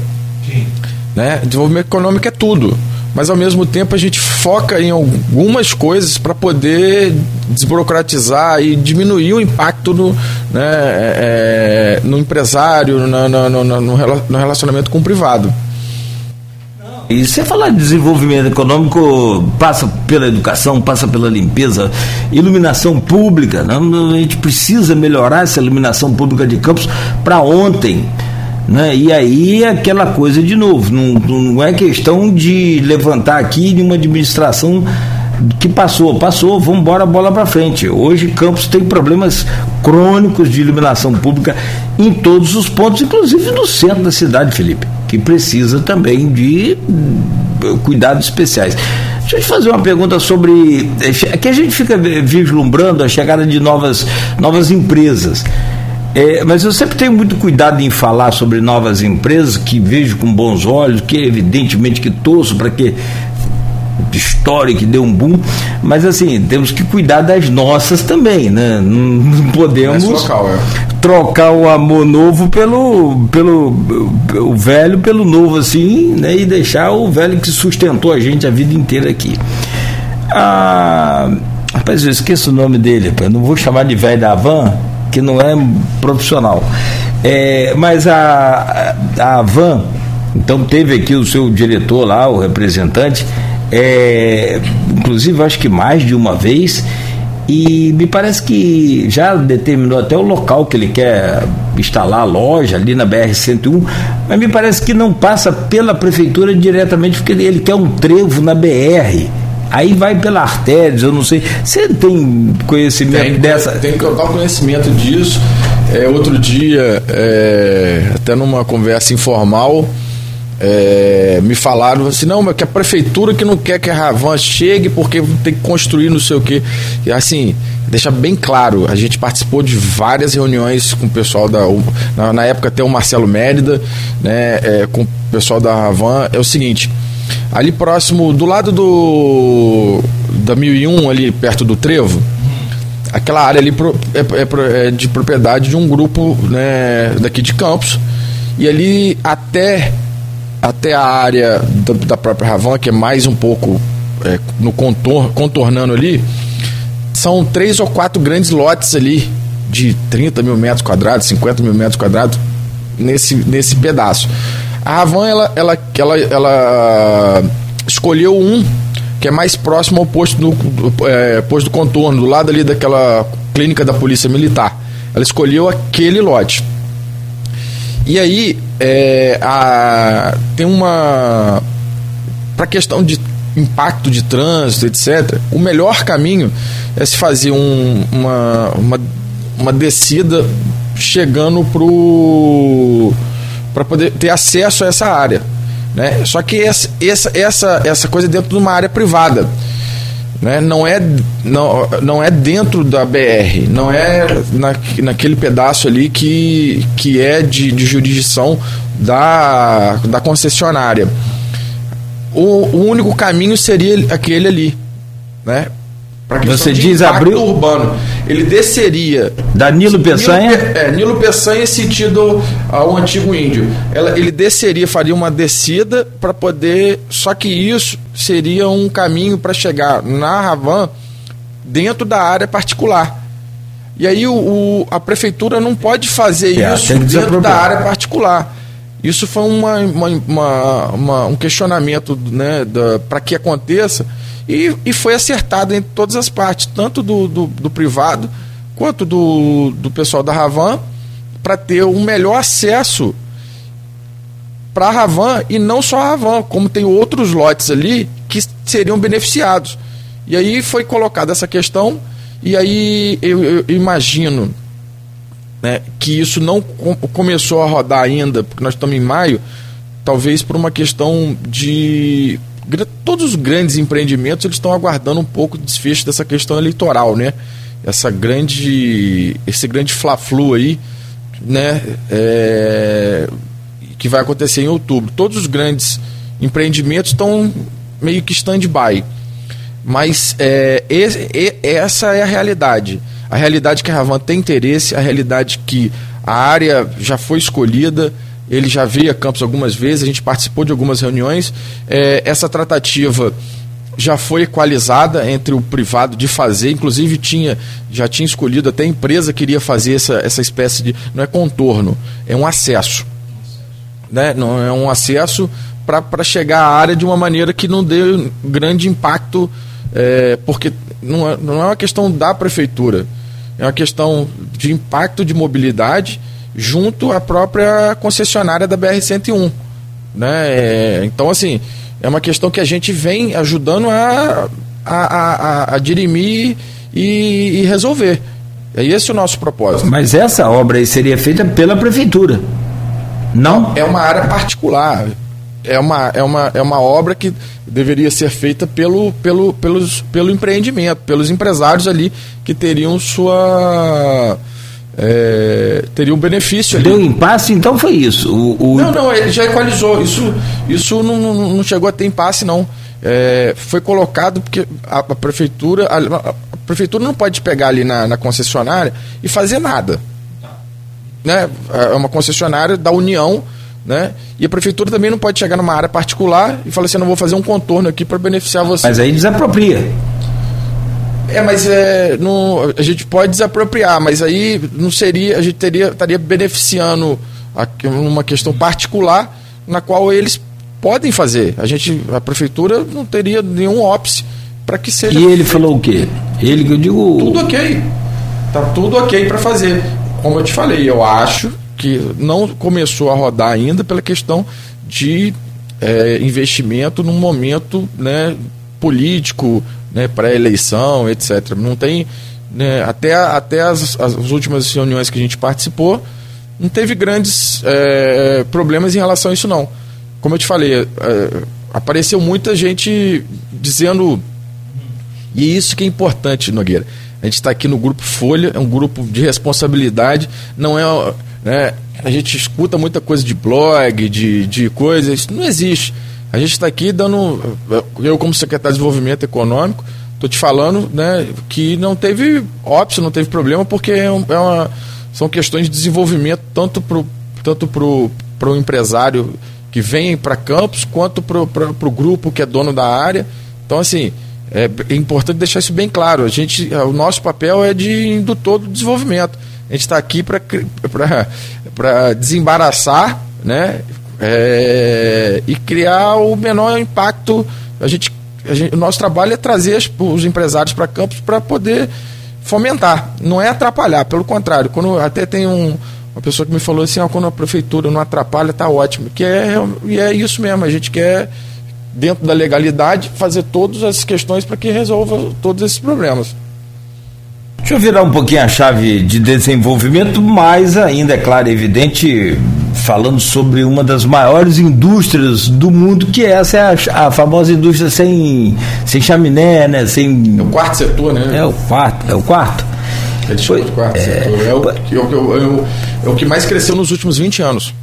Sim. Né? Desenvolvimento econômico é tudo mas ao mesmo tempo a gente foca em algumas coisas para poder desburocratizar e diminuir o impacto no, né, é, é no empresário, no, no, no, relacionamento com o privado. E você falar de desenvolvimento econômico passa pela educação, passa pela limpeza, iluminação pública. Né? A gente precisa melhorar essa iluminação pública de campos para ontem. Né? E aí aquela coisa de novo, não, não é questão de levantar aqui de uma administração que passou, passou, vamos embora, bola para frente. Hoje Campos tem problemas crônicos de iluminação pública em todos os pontos, inclusive no centro da cidade, Felipe, que precisa também de eh, cuidados especiais. Deixa eu te fazer uma pergunta sobre. É que a gente fica vislumbrando a chegada de novas, novas empresas. É, mas eu sempre tenho muito cuidado em falar sobre novas empresas que vejo com bons olhos, que evidentemente que torço para que história que deu um boom, mas assim, temos que cuidar das nossas também, né? Não podemos local, é. trocar o amor novo pelo, pelo o velho pelo novo assim, né? E deixar o velho que sustentou a gente a vida inteira aqui. Ah, rapaz, eu esqueço o nome dele, eu não vou chamar de velho da van, que não é profissional. É, mas a, a, Van, então teve aqui o seu diretor lá, o representante, é, inclusive acho que mais de uma vez, e me parece que já determinou até o local que ele quer instalar a loja ali na BR-101, mas me parece que não passa pela prefeitura diretamente, porque ele, quer um trevo na BR. Aí vai pela artérias, eu não sei. Você tem conhecimento tem, dessa? Tem total conhecimento disso. É, outro dia, é, até numa conversa informal, é, me falaram assim, não, mas que a prefeitura que não quer que a Ravan chegue porque tem que construir não sei o quê. E assim, deixa bem claro, a gente participou de várias reuniões com o pessoal da. Na, na época até o Marcelo Mérida, né, é, com o pessoal da Ravan, é o seguinte. Ali próximo, do lado do da 1001, ali perto do Trevo, aquela área ali é, é, é de propriedade de um grupo né, daqui de Campos. E ali até até a área da, da própria Ravan, que é mais um pouco é, no contor, contornando ali, são três ou quatro grandes lotes ali, de 30 mil metros quadrados, 50 mil metros quadrados, nesse, nesse pedaço. A Ravan, ela, ela, ela, ela escolheu um que é mais próximo ao posto do, do, é, posto do contorno, do lado ali daquela clínica da Polícia Militar. Ela escolheu aquele lote. E aí, é, a, tem uma. Para questão de impacto de trânsito, etc., o melhor caminho é se fazer um, uma, uma, uma descida chegando para poder ter acesso a essa área. Né? Só que essa, essa, essa, coisa é dentro de uma área privada né? não, é, não, não é dentro da BR, não é na, naquele pedaço ali que, que é de, de jurisdição da, da concessionária. O, o único caminho seria aquele ali, né? Você diz abriu urbano. Ele desceria. Da Nilo Peçanha? Nilo, é, Nilo Peçanha sentido ao antigo índio. Ela, ele desceria, faria uma descida para poder. Só que isso seria um caminho para chegar na Ravan dentro da área particular. E aí o, o a prefeitura não pode fazer é, isso dentro da área particular. Isso foi uma, uma, uma, uma um questionamento né, para que aconteça e, e foi acertado em todas as partes, tanto do, do, do privado quanto do, do pessoal da Ravan, para ter um melhor acesso para a Ravan e não só a Ravan, como tem outros lotes ali que seriam beneficiados. E aí foi colocada essa questão, e aí eu, eu imagino né, que isso não com, começou a rodar ainda, porque nós estamos em maio, talvez por uma questão de todos os grandes empreendimentos eles estão aguardando um pouco o desfecho dessa questão eleitoral, né? Essa grande, esse grande fla-flu aí, né? É, que vai acontecer em outubro. Todos os grandes empreendimentos estão meio que stand-by. Mas é, esse, essa é a realidade. A realidade que a Ravan tem interesse, a realidade que a área já foi escolhida, ele já veio a Campos algumas vezes, a gente participou de algumas reuniões. É, essa tratativa já foi equalizada entre o privado de fazer, inclusive tinha já tinha escolhido até a empresa que iria fazer essa, essa espécie de não é contorno, é um acesso, né? Não é um acesso para chegar à área de uma maneira que não dê grande impacto, é, porque não é, não é uma questão da prefeitura, é uma questão de impacto de mobilidade junto à própria concessionária da BR-101. Né? É, então, assim, é uma questão que a gente vem ajudando a, a, a, a dirimir e, e resolver. É esse o nosso propósito. Mas essa obra aí seria feita pela prefeitura. Não? É uma área particular. É uma, é uma, é uma obra que deveria ser feita pelo, pelo, pelos, pelo empreendimento, pelos empresários ali que teriam sua é, teria um benefício ali. Deu impasse, então foi isso. O, o... Não, não, ele já equalizou. Isso, isso não, não, não chegou a ter impasse, não. É, foi colocado porque a, a prefeitura a, a, prefeitura não pode pegar ali na, na, concessionária e fazer nada. Né? É uma concessionária da União, né? E a prefeitura também não pode chegar numa área particular e falar assim, não vou fazer um contorno aqui para beneficiar você. Mas aí desapropria. É, mas é, não, a gente pode desapropriar, mas aí não seria, a gente teria, estaria beneficiando a, uma questão particular na qual eles podem fazer. A gente, a prefeitura não teria nenhum ópice para que seja. E ele feito. falou o quê? Ele que eu digo. Tudo ok. Tá tudo ok para fazer. Como eu te falei, eu acho que não começou a rodar ainda pela questão de é, investimento num momento né, político, né, pré-eleição, etc. Não tem. Né, até até as, as, últimas reuniões que a gente participou, não teve grandes é, problemas em relação a isso, não. Como eu te falei, é, apareceu muita gente dizendo. E isso que é importante, Nogueira. A gente está aqui no grupo Folha, é um grupo de responsabilidade, não é. Né, a gente escuta muita coisa de blog, de, de coisas, isso não existe. A gente está aqui dando. Eu, como secretário de Desenvolvimento Econômico, estou te falando né, que não teve óbvio, não teve problema, porque é, é uma, são questões de desenvolvimento tanto para tanto o empresário que vem para campos, quanto para o grupo que é dono da área. Então, assim, é, é, importante deixar isso bem claro. A gente, o nosso papel é de indutor do desenvolvimento. A gente está aqui para desembaraçar, né? É, e criar o menor impacto. A gente, a gente, o nosso trabalho é trazer os empresários para campos para poder fomentar, não é atrapalhar, pelo contrário. Quando até tem um, uma pessoa que me falou assim, ah, quando a prefeitura não atrapalha, está ótimo. Que é, e é isso mesmo, a gente quer, dentro da legalidade, fazer todas as questões para que resolva todos esses problemas. Deixa eu virar um pouquinho a chave de desenvolvimento, mas ainda, é claro, é evidente, falando sobre uma das maiores indústrias do mundo, que essa é a, a, famosa indústria sem, sem chaminé, né? Sem... É o quarto setor, né? É o quarto, é o quarto. Eles chamam de quarto é... setor. É o, é, o, é o que mais cresceu nos últimos 20 anos.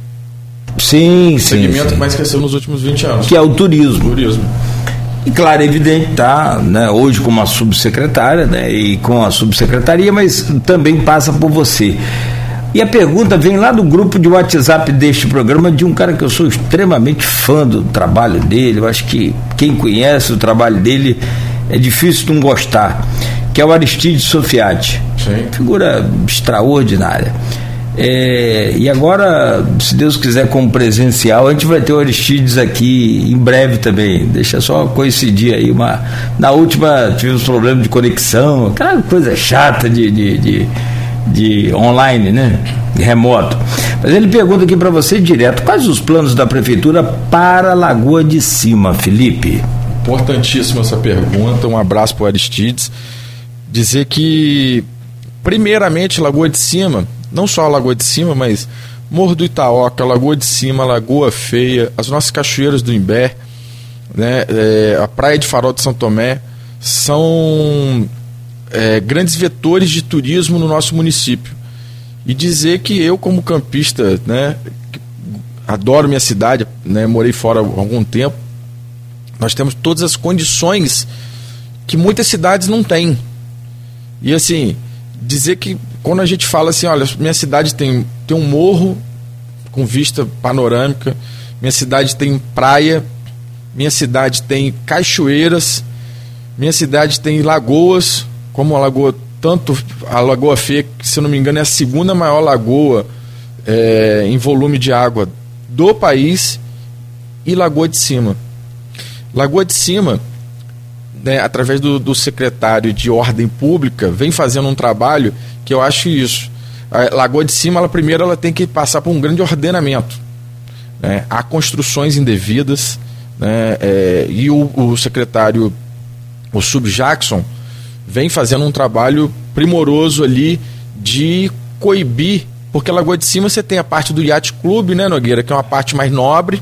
Sim, o sim. segmento sim. que mais cresceu nos últimos 20 anos. Que é o turismo. O turismo. E claro, é evidente, tá, né, hoje com uma subsecretária, né, e com a subsecretaria, mas também passa por você. E a pergunta vem lá do grupo de WhatsApp deste programa de um cara que eu sou extremamente fã do trabalho dele. Eu acho que quem conhece o trabalho dele é difícil não gostar, que é o Aristide Sofiati. Sim. Figura extraordinária. É, e agora, se Deus quiser, como presencial, a gente vai ter o Aristides aqui em breve também. Deixa só coincidir aí. Uma, na última tivemos problema de conexão, aquela coisa chata de, de, de, de online, né? Remoto. Mas ele pergunta aqui para você direto: quais os planos da prefeitura para a Lagoa de Cima, Felipe? Importantíssima essa pergunta. Um abraço para o Aristides. Dizer que, primeiramente, Lagoa de Cima não só a Lagoa de Cima, mas Morro do Itaoca, Lagoa de Cima, Lagoa Feia, as nossas cachoeiras do Imbé, né, é, a Praia de Farol de São Tomé, são é, grandes vetores de turismo no nosso município. E dizer que eu, como campista, né, adoro minha cidade, né, morei fora há algum tempo, nós temos todas as condições que muitas cidades não têm. E assim, dizer que quando a gente fala assim, olha, minha cidade tem, tem um morro com vista panorâmica, minha cidade tem praia, minha cidade tem cachoeiras, minha cidade tem lagoas, como a lagoa, tanto a Lagoa Feia, que se não me engano é a segunda maior lagoa é, em volume de água do país, e Lagoa de Cima. Lagoa de Cima né, através do, do, secretário de Ordem Pública, vem fazendo um trabalho que eu acho isso. A Lagoa de Cima, ela primeiro ela tem que passar por um grande ordenamento. Né? Há construções indevidas, né? É, e o, o, secretário, o Sub Jackson, vem fazendo um trabalho primoroso ali de coibir, porque Lagoa de Cima você tem a parte do Yacht Clube, né, Nogueira, que é uma parte mais nobre,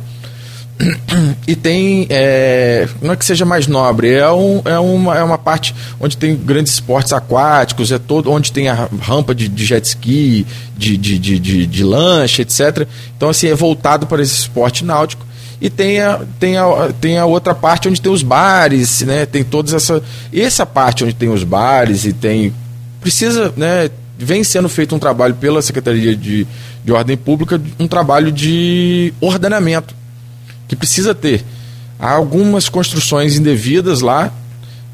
[CLEARS THROAT] e tem é, não é que seja mais nobre é, um, é, uma, é uma parte onde tem grandes esportes aquáticos é todo onde tem a rampa de, de jet ski de, de, de, de, de lanche etc então assim é voltado para esse esporte náutico e tem a, tem, a, tem a outra parte onde tem os bares né tem todas essa essa parte onde tem os bares e tem precisa né vem sendo feito um trabalho pela secretaria de, de ordem pública um trabalho de ordenamento que precisa ter. Há algumas construções indevidas lá,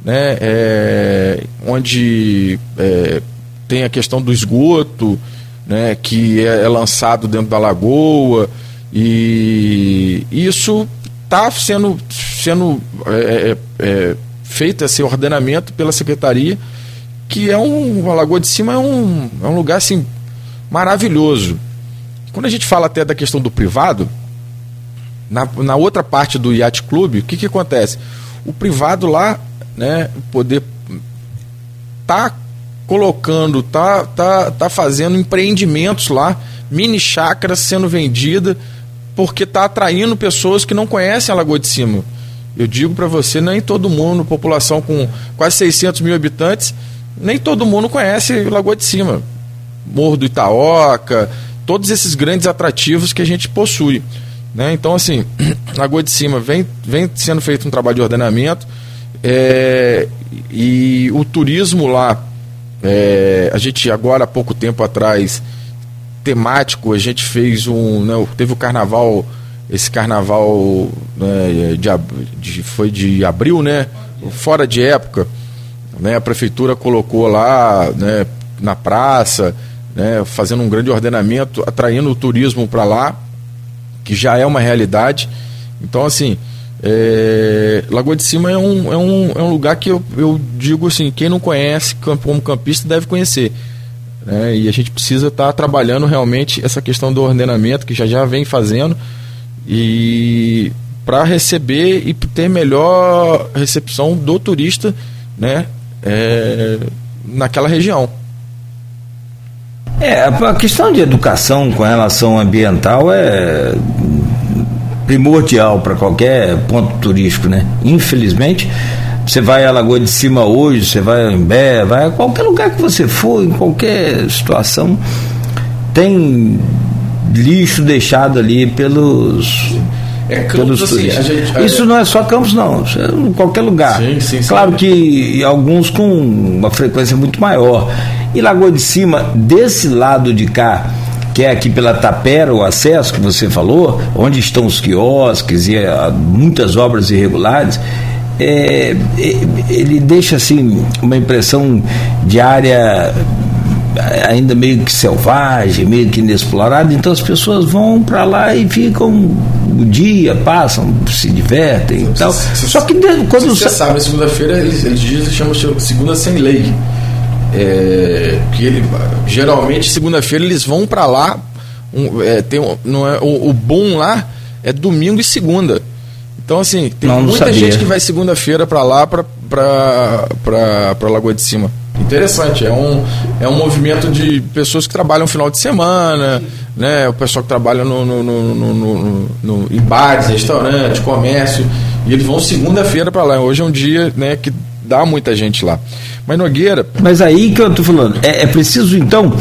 né, é, onde é, tem a questão do esgoto, né, que é, é lançado dentro da lagoa, e isso está sendo, sendo é, é, é, feito esse ordenamento pela secretaria, que é um. A Lagoa de Cima é um, é um lugar assim maravilhoso. Quando a gente fala até da questão do privado, na, na outra parte do Yacht Clube, o que, que acontece? O privado lá, né, poder tá colocando, tá, tá, tá fazendo empreendimentos lá, mini chácaras sendo vendida, porque tá atraindo pessoas que não conhecem a Lagoa de Cima. Eu digo para você, nem todo mundo, população com quase 600 mil habitantes, nem todo mundo conhece Lagoa de Cima. Morro do Itaoca, todos esses grandes atrativos que a gente possui. Né? Então, assim, [CLEARS THROAT] Lagoa de Cima vem, vem sendo feito um trabalho de ordenamento é, e o turismo lá, é, a gente agora há pouco tempo atrás, temático, a gente fez um. Né, teve o carnaval, esse carnaval né, de, de, foi de abril, né? Fora de época. Né, a prefeitura colocou lá né, na praça, né, fazendo um grande ordenamento, atraindo o turismo para lá, que já é uma realidade. Então, assim, é, Lagoa de Cima é um, é um, é um lugar que eu, eu digo assim, quem não conhece como campista deve conhecer. Né? E a gente precisa estar tá trabalhando realmente essa questão do ordenamento, que já já vem fazendo, e para receber e ter melhor recepção do turista né? É, naquela região. É, a questão de educação com relação ambiental é primordial para qualquer ponto turístico, né? Infelizmente, você vai à Lagoa de Cima hoje, você vai a Imbé, vai a qualquer lugar que você for, em qualquer situação, tem lixo deixado ali pelos é, pelos assim, turistas. Gente, Isso não é só Campos, não. É em qualquer lugar. Sim, sim, claro sim. que alguns com uma frequência muito maior. E Lagoa de Cima, desse lado de cá, que é aqui pela Tapera, o acesso que você falou, onde estão os quiosques e uh, muitas obras irregulares, é, é, ele deixa assim uma impressão de área ainda meio que selvagem, meio que inexplorada, então as pessoas vão para lá e ficam o dia, passam, se divertem e tal. Só que quando você sabe, segunda-feira eles, eles dizem chamam segunda sem lei. É, que ele geralmente segunda-feira eles vão para lá um, é, tem um, não é o, o bom lá é domingo e segunda então assim tem não, muita não gente que vai segunda-feira para lá para Lagoa de Cima. Interessante é um é um movimento de pessoas que trabalham final de semana né? O pessoal que trabalha no, no, no, no, no, no em bares restaurantes comércio e eles vão segunda-feira para lá. Hoje é um dia né que dá muita gente lá. Mas Nogueira. Mas aí que eu estou falando, é, é, preciso então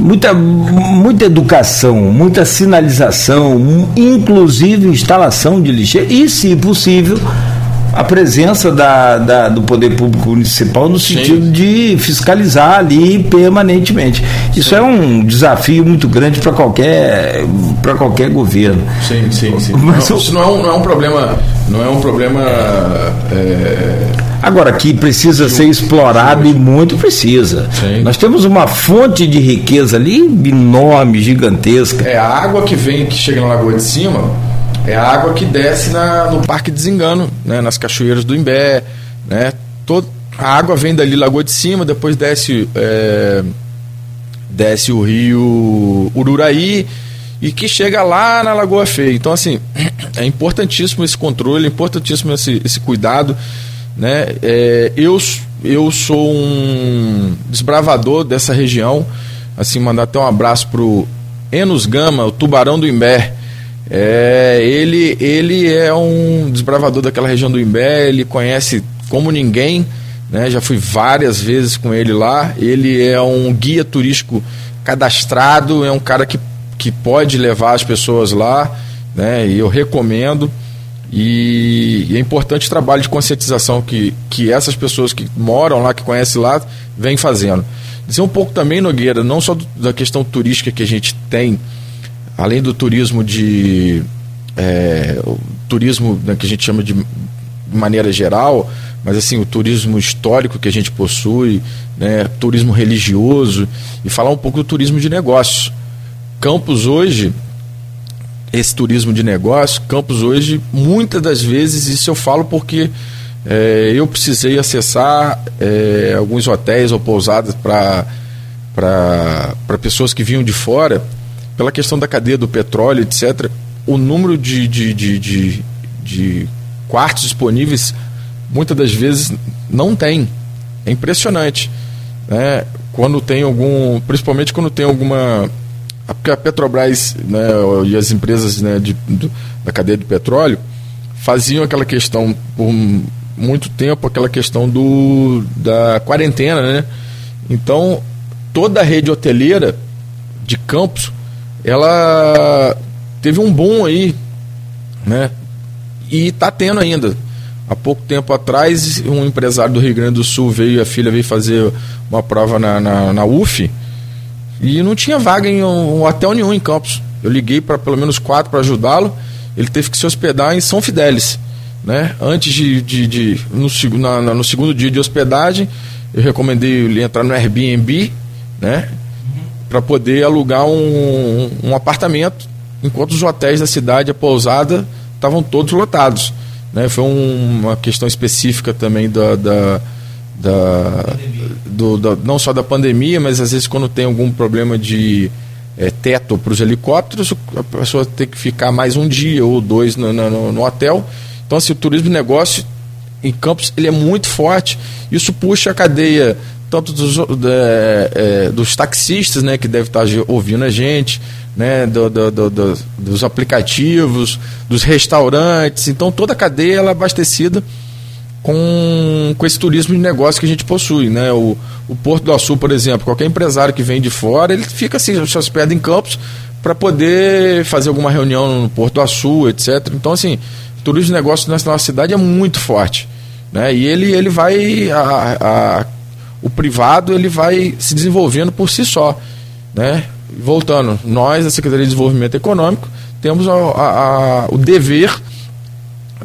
muita, muita educação, muita sinalização, inclusive instalação de lixeira e, se possível, a presença da, da, do poder público municipal no sentido sim. de fiscalizar ali permanentemente. Isso sim. é um desafio muito grande para qualquer para qualquer governo. Sim, sim, sim. Mas não, isso não é, um, não é um problema, não é um problema. É... Agora que precisa ser explorado e muito precisa. Sim. Nós temos uma fonte de riqueza ali enorme, gigantesca. É a água que vem que chega na lagoa de cima é a água que desce na, no Parque Desengano, né, nas cachoeiras do Imbé. Né, todo, a água vem dali Lagoa de Cima, depois desce, é, desce o rio Ururaí e que chega lá na Lagoa Feia. Então, assim, [CLEARS THROAT] é importantíssimo esse controle, é importantíssimo esse, esse cuidado. Né? É, eu, eu sou um desbravador dessa região. Assim, mandar até um abraço pro Enos Gama, o tubarão do Imbé é, ele, ele é um desbravador daquela região do Imbé, ele conhece como ninguém, né? já fui várias vezes com ele lá. Ele é um guia turístico cadastrado, é um cara que, que pode levar as pessoas lá, né? e eu recomendo. E, é importante o trabalho de conscientização que, que essas pessoas que moram lá, que conhecem lá, vêm fazendo. Dizer um pouco também, Nogueira, não só do, da questão turística que a gente tem além do turismo de é, turismo né, que a gente chama de maneira geral, mas assim o turismo histórico que a gente possui, né, turismo religioso e falar um pouco do turismo de negócios. Campos hoje esse turismo de negócio, Campos hoje, muitas das vezes, isso eu falo porque é, eu precisei acessar é, alguns hotéis ou pousadas para pessoas que vinham de fora, pela questão da cadeia do petróleo, etc. O número de, de, de, de, de quartos disponíveis, muitas das vezes, não tem. É impressionante. Né? Quando tem algum. Principalmente quando tem alguma porque a Petrobras né, e as empresas né, de, da cadeia de petróleo faziam aquela questão por muito tempo, aquela questão do, da quarentena, né? Então, toda a rede hoteleira de Campos, ela teve um boom aí, né? E está tendo ainda. Há pouco tempo atrás, um empresário do Rio Grande do Sul veio, a filha veio fazer uma prova na, na, na UF, e não tinha vaga em um, hotel nenhum em Campos. Eu liguei para pelo menos quatro para ajudá-lo. Ele teve que se hospedar em São Fidélis. Né? Antes de, de, de no, na, na, no segundo dia de hospedagem, eu recomendei ele entrar no Airbnb, né? Para poder alugar um, um, apartamento, enquanto os hotéis da cidade, a pousada, estavam todos lotados. Né? Foi um, uma questão específica também da, da da, do, da, não só da pandemia, mas às vezes quando tem algum problema de é, teto para os helicópteros, a pessoa tem que ficar mais um dia ou dois no, no, no hotel. Então, assim, o turismo negócio em Campos ele é muito forte. Isso puxa a cadeia tanto dos, é, dos taxistas, né, que deve estar ouvindo a gente, né, do, do, do, dos aplicativos, dos restaurantes. Então, toda a cadeia ela é abastecida com, com esse turismo de negócio que a gente possui. Né? O, o Porto do Açul, por exemplo, qualquer empresário que vem de fora, ele fica assim, se hospeda em Campos para poder fazer alguma reunião no Porto do Açul, etc. Então, assim, turismo de negócio na nossa cidade é muito forte. Né? E ele, ele vai. A, a, o privado ele vai se desenvolvendo por si só. Né? Voltando, nós, a Secretaria de Desenvolvimento Econômico, temos a, a, o dever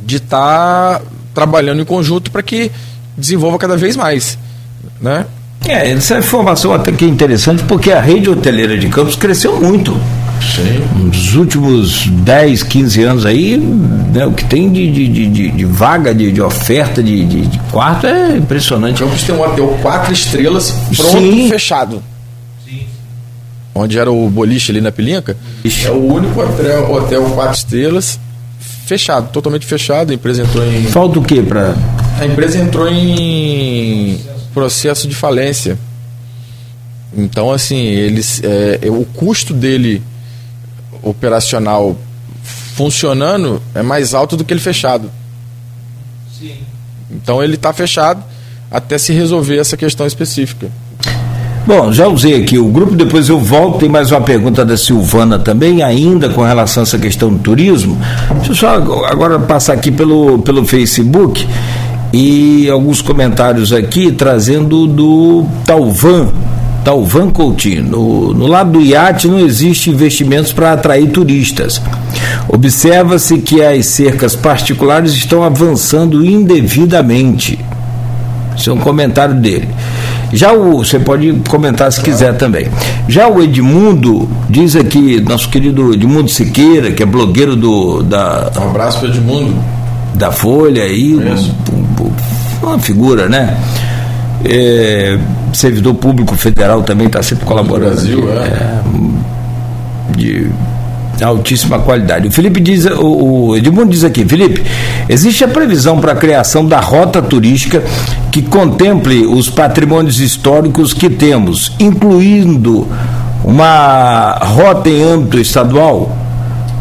de estar tá trabalhando em conjunto para que desenvolva cada vez mais, né? É, essa informação até que é interessante porque a rede hoteleira de Campos cresceu muito. Sim. Nos últimos 10, 15 anos aí, né, o que tem de, de, de, de vaga, de, de oferta de, de, quarto é impressionante. Campos tem um hotel quatro estrelas pronto, Sim. fechado. Sim. Onde era o boliche ali na Pilinca. É o único hotel, hotel quatro estrelas fechado, totalmente fechado. A empresa entrou em. Falta o que para. A empresa entrou em processo de falência. Então, assim, eles, é, o custo dele operacional funcionando é mais alto do que ele fechado. Sim. Então ele está fechado até se resolver essa questão específica. Bom, já usei aqui o grupo, depois eu volto. Tem mais uma pergunta da Silvana também, ainda com relação a essa questão do turismo. Deixa eu só agora passar aqui pelo, pelo Facebook e alguns comentários aqui trazendo do Talvan. Talvan Coutinho. No, no lado do iate não existe investimentos para atrair turistas. Observa-se que as cercas particulares estão avançando indevidamente. Esse é um comentário dele. Já o, você pode comentar se quiser também. Já o Edmundo diz aqui, nosso querido Edmundo Siqueira, que é blogueiro do da um abraço para Edmundo da Folha aí, um, um, uma figura, né? É, servidor público federal também está sempre colaborando. Brasil, é. é de, altíssima qualidade. O Felipe diz, o Edmundo diz aqui, Felipe, existe a previsão para a criação da rota turística que contemple os patrimônios históricos que temos, incluindo uma rota em âmbito estadual?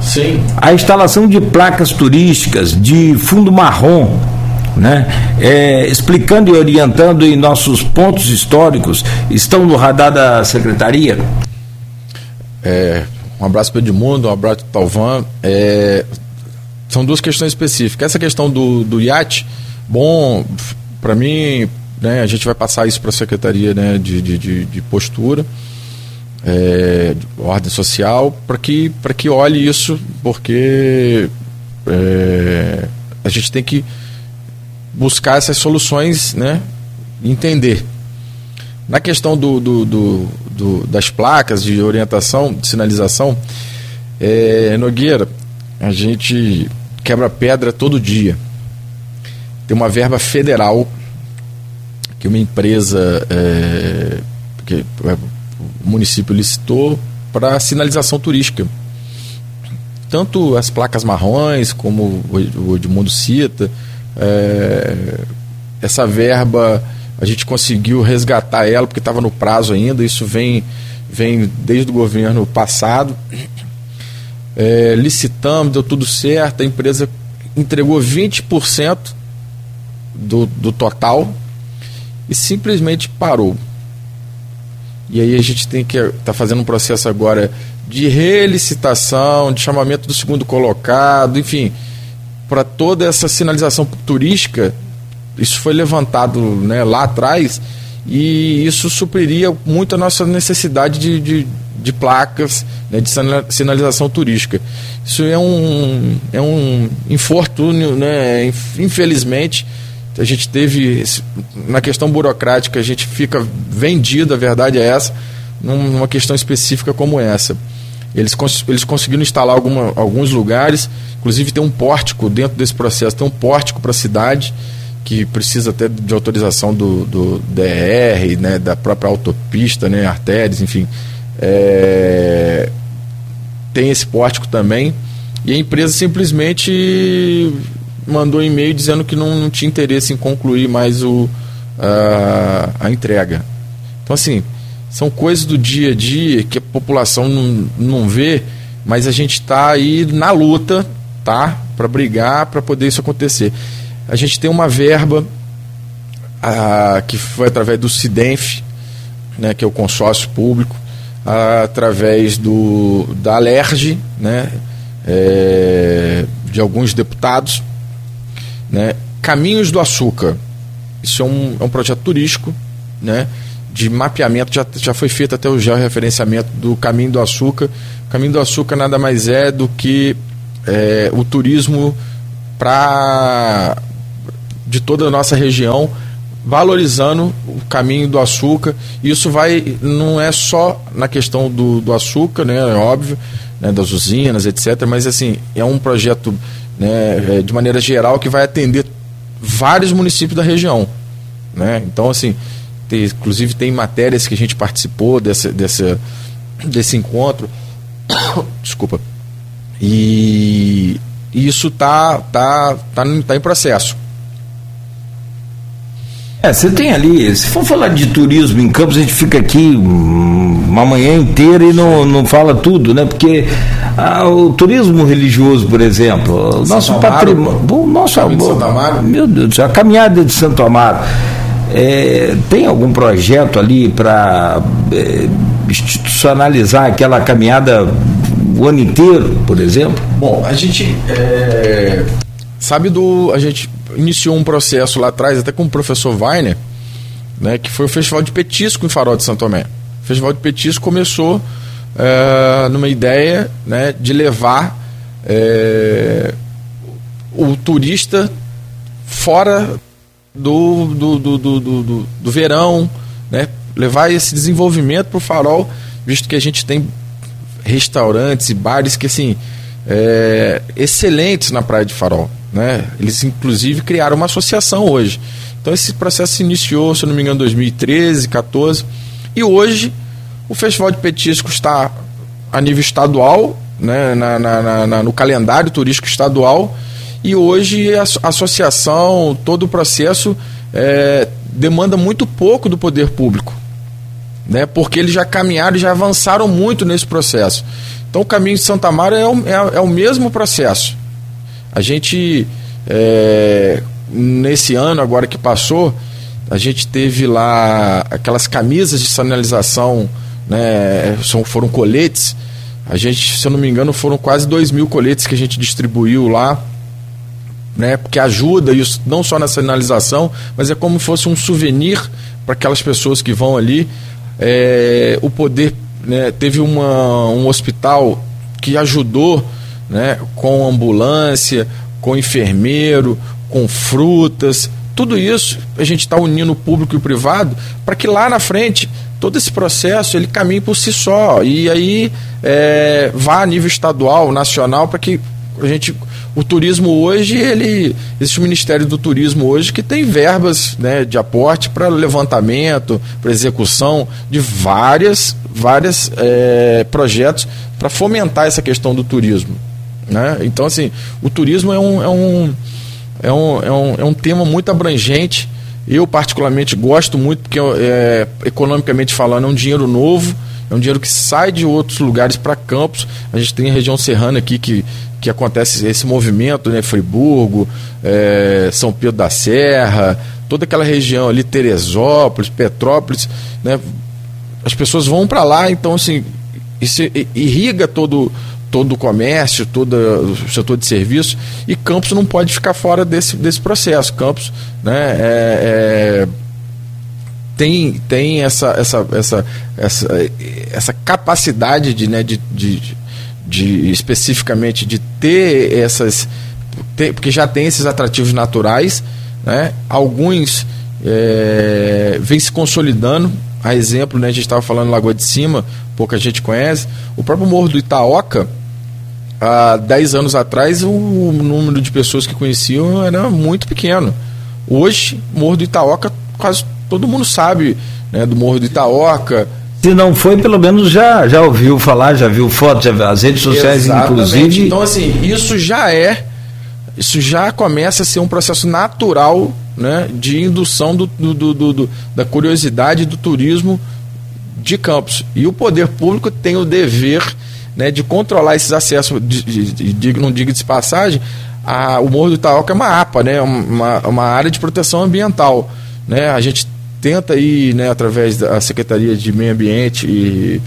Sim. A instalação de placas turísticas de fundo marrom, né? É, explicando e orientando em nossos pontos históricos, estão no radar da secretaria? É, um abraço para o Edmundo, um abraço para o Talvan. É, são duas questões específicas. Essa questão do, do iate, bom, para mim, né, a gente vai passar isso para a Secretaria né, de, de, de Postura, é, de Ordem Social, para que, que olhe isso, porque é, a gente tem que buscar essas soluções, né, entender. Na questão do, do, do, do, das placas de orientação, de sinalização, É, Nogueira, a gente quebra pedra todo dia. Tem uma verba federal que uma empresa é, que é, o município licitou para sinalização turística. Tanto as placas marrons, como o Edmundo cita, é, essa verba a gente conseguiu resgatar ela porque estava no prazo ainda, isso vem, vem desde o governo passado. É, licitamos, deu tudo certo, a empresa entregou 20% do, do total e simplesmente parou. E aí a gente tem que tá fazendo um processo agora de relicitação, de chamamento do segundo colocado, enfim, para toda essa sinalização turística, isso foi levantado né, lá atrás e isso supriria muito a nossa necessidade de, de, de placas né, de sinalização turística. Isso é um, é um infortúnio, né, infelizmente, a gente teve, na questão burocrática, a gente fica vendido, a verdade é essa, numa questão específica como essa. Eles, cons eles conseguiram instalar alguma, alguns lugares, inclusive tem um pórtico dentro desse processo, tem um pórtico para a cidade, que precisa até de autorização do, do DR, né, da própria autopista, né, artérias, enfim. É, tem esse pórtico também. E a empresa simplesmente mandou um e-mail dizendo que não, não, tinha interesse em concluir mais o, a, a entrega. Então, assim, são coisas do dia a dia que a população não, não vê, mas a gente está aí na luta, tá? Para brigar, para poder isso acontecer. A gente tem uma verba a, que foi através do SIDENF, né, que é o consórcio público, a, através do, da Alerj, né, é, de alguns deputados, né? Caminhos do Açúcar. Isso é um, é um projeto turístico, né? de mapeamento, já, já foi feito até o georreferenciamento do Caminho do Açúcar. O Caminho do Açúcar nada mais é do que é, o turismo para de toda a nossa região, valorizando o caminho do açúcar. Isso vai, não é só na questão do, do açúcar, né, é óbvio, né, das usinas, etc., mas assim, é um projeto né, é, de maneira geral, que vai atender vários municípios da região. Né? Então, assim, tem, inclusive tem matérias que a gente participou desse, desse, encontro. [COUGHS] Desculpa. E isso tá, tá, tá, tá em processo. É, você tem ali, se for falar de turismo em Campos, a gente fica aqui uma manhã inteira e não, não fala tudo, né? Porque ah, o turismo religioso, por exemplo, o nosso patrimônio. O nosso amor. Meu Deus do céu, a caminhada de Santo Amaro. É, tem algum projeto ali para é, institucionalizar aquela caminhada o ano inteiro, por exemplo? Bom, a gente é, sabe do. A gente iniciou um processo lá atrás, até com o professor Weiner, né, que foi o Festival de Petisco em Farol de Santo Tomé. O Festival de Petisco começou é, numa ideia né, de levar é, o turista fora do, do, do, do, do, do verão, né, levar esse desenvolvimento para o farol, visto que a gente tem restaurantes e bares que assim é, excelentes na Praia de Farol. Né? Eles inclusive criaram uma associação hoje. Então esse processo se iniciou, se não me engano, em 2013, 14 e hoje o Festival de Petisco está a nível estadual, né, na, na, na, no calendário turístico estadual, e hoje a associação, todo o processo é, demanda muito pouco do poder público, né, porque eles já caminharam já avançaram muito nesse processo. Então o caminho de Santa Mara é o, é, é o mesmo processo. A gente, é, nesse ano agora que passou, a gente teve lá aquelas camisas de sinalização né, são, foram coletes. A gente, se eu não me engano, foram quase 2 mil coletes que a gente distribuiu lá, né, porque ajuda isso não só na sinalização, mas é como se fosse um souvenir para aquelas pessoas que vão ali. É, o poder né, teve uma, um hospital que ajudou né, com ambulância, com enfermeiro, com frutas, tudo isso a gente está unindo o público e o privado para que lá na frente todo esse processo ele caminhe por si só. E aí é, vá a nível estadual, nacional, para que a gente o turismo hoje ele existe o Ministério do Turismo hoje que tem verbas né, de aporte para levantamento, para execução de várias várias é, projetos para fomentar essa questão do turismo, né? Então assim o turismo é um, é um é um, é um, é um tema muito abrangente eu, particularmente, gosto muito, porque, é, economicamente falando, é um dinheiro novo, é um dinheiro que sai de outros lugares para campos. A gente tem a região serrana aqui que, que acontece esse movimento, né? Friburgo, é, São Pedro da Serra, toda aquela região ali, Teresópolis, Petrópolis, né? As pessoas vão para lá, então, assim, isso irriga todo todo o comércio, todo o setor de serviço, e Campos não pode ficar fora desse, desse processo. Campos né, é, é, tem, tem essa, essa, essa, essa, essa capacidade de, né, de, de, de especificamente de ter essas. Ter, porque já tem esses atrativos naturais, né, alguns é, vem se consolidando. A exemplo, né, a gente estava falando Lagoa de Cima, pouca gente conhece. O próprio Morro do Itaoca, há 10 anos atrás o número de pessoas que conheciam era muito pequeno. Hoje, Morro do Itaoca, quase todo mundo sabe né, do Morro do Itaoca. Se não foi, pelo menos já, já ouviu falar, já viu fotos, já as redes sociais, Exatamente. inclusive. Então, assim, isso já é, isso já começa a ser um processo natural né, de indução do, do, do, do da curiosidade do turismo de Campos. E o poder público tem o dever né, de controlar esses acessos, de, de, de, não digo de passagem, a, o Morro do Itaoca é uma APA, né, uma, uma área de proteção ambiental. Né, a gente tenta aí, né, através da Secretaria de Meio Ambiente e,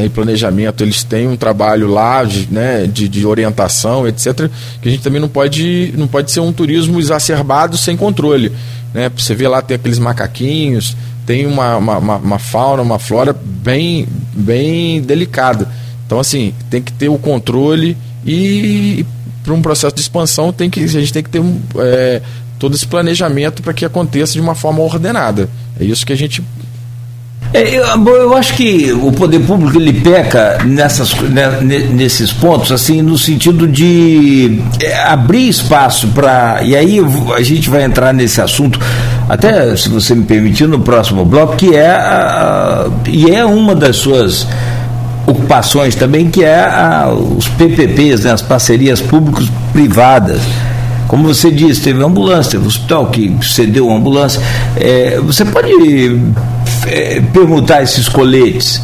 né, e Planejamento, eles têm um trabalho lá de, né, de, de, orientação, etc., que a gente também não pode, não pode ser um turismo exacerbado sem controle. Né? Você vê lá, tem aqueles macaquinhos, tem uma, uma, uma fauna, uma flora bem, bem delicada. Então, assim, tem que ter o controle e, para um processo de expansão tem que, a gente tem que ter é, todo esse planejamento para que aconteça de uma forma ordenada. É isso que a gente é, eu, eu, acho que o poder público ele peca nessas, né, nesses pontos, assim, no sentido de é, abrir espaço para. E aí a gente vai entrar nesse assunto, até se você me permitir, no próximo bloco, que é, a, e é uma das suas ocupações também, que é a, os PPPs, né, as parcerias públicos-privadas. Como você disse, teve ambulância, teve hospital que cedeu a ambulância. É, você pode é, permutar esses coletes?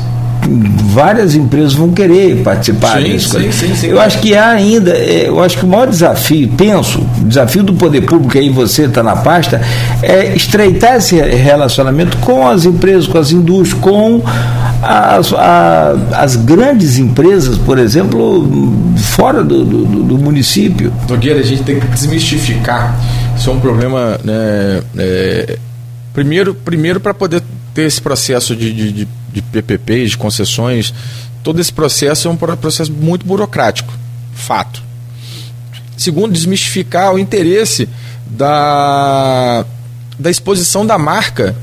várias empresas vão querer participar sim, disso. Sim, sim, sim, eu acho que há ainda, é, eu acho que o maior desafio, penso, o desafio do poder público, aí você está na pasta, é estreitar esse relacionamento com as empresas, com as indústrias, com as, a, as grandes empresas, por exemplo, fora do, do, do município. Nogueira, a gente tem que desmistificar. Isso é um problema. Né, é, primeiro, primeiro para poder ter esse processo de, de, de, de PPPs, de concessões, todo esse processo é um processo muito burocrático, fato. Segundo, desmistificar o interesse da, da exposição da marca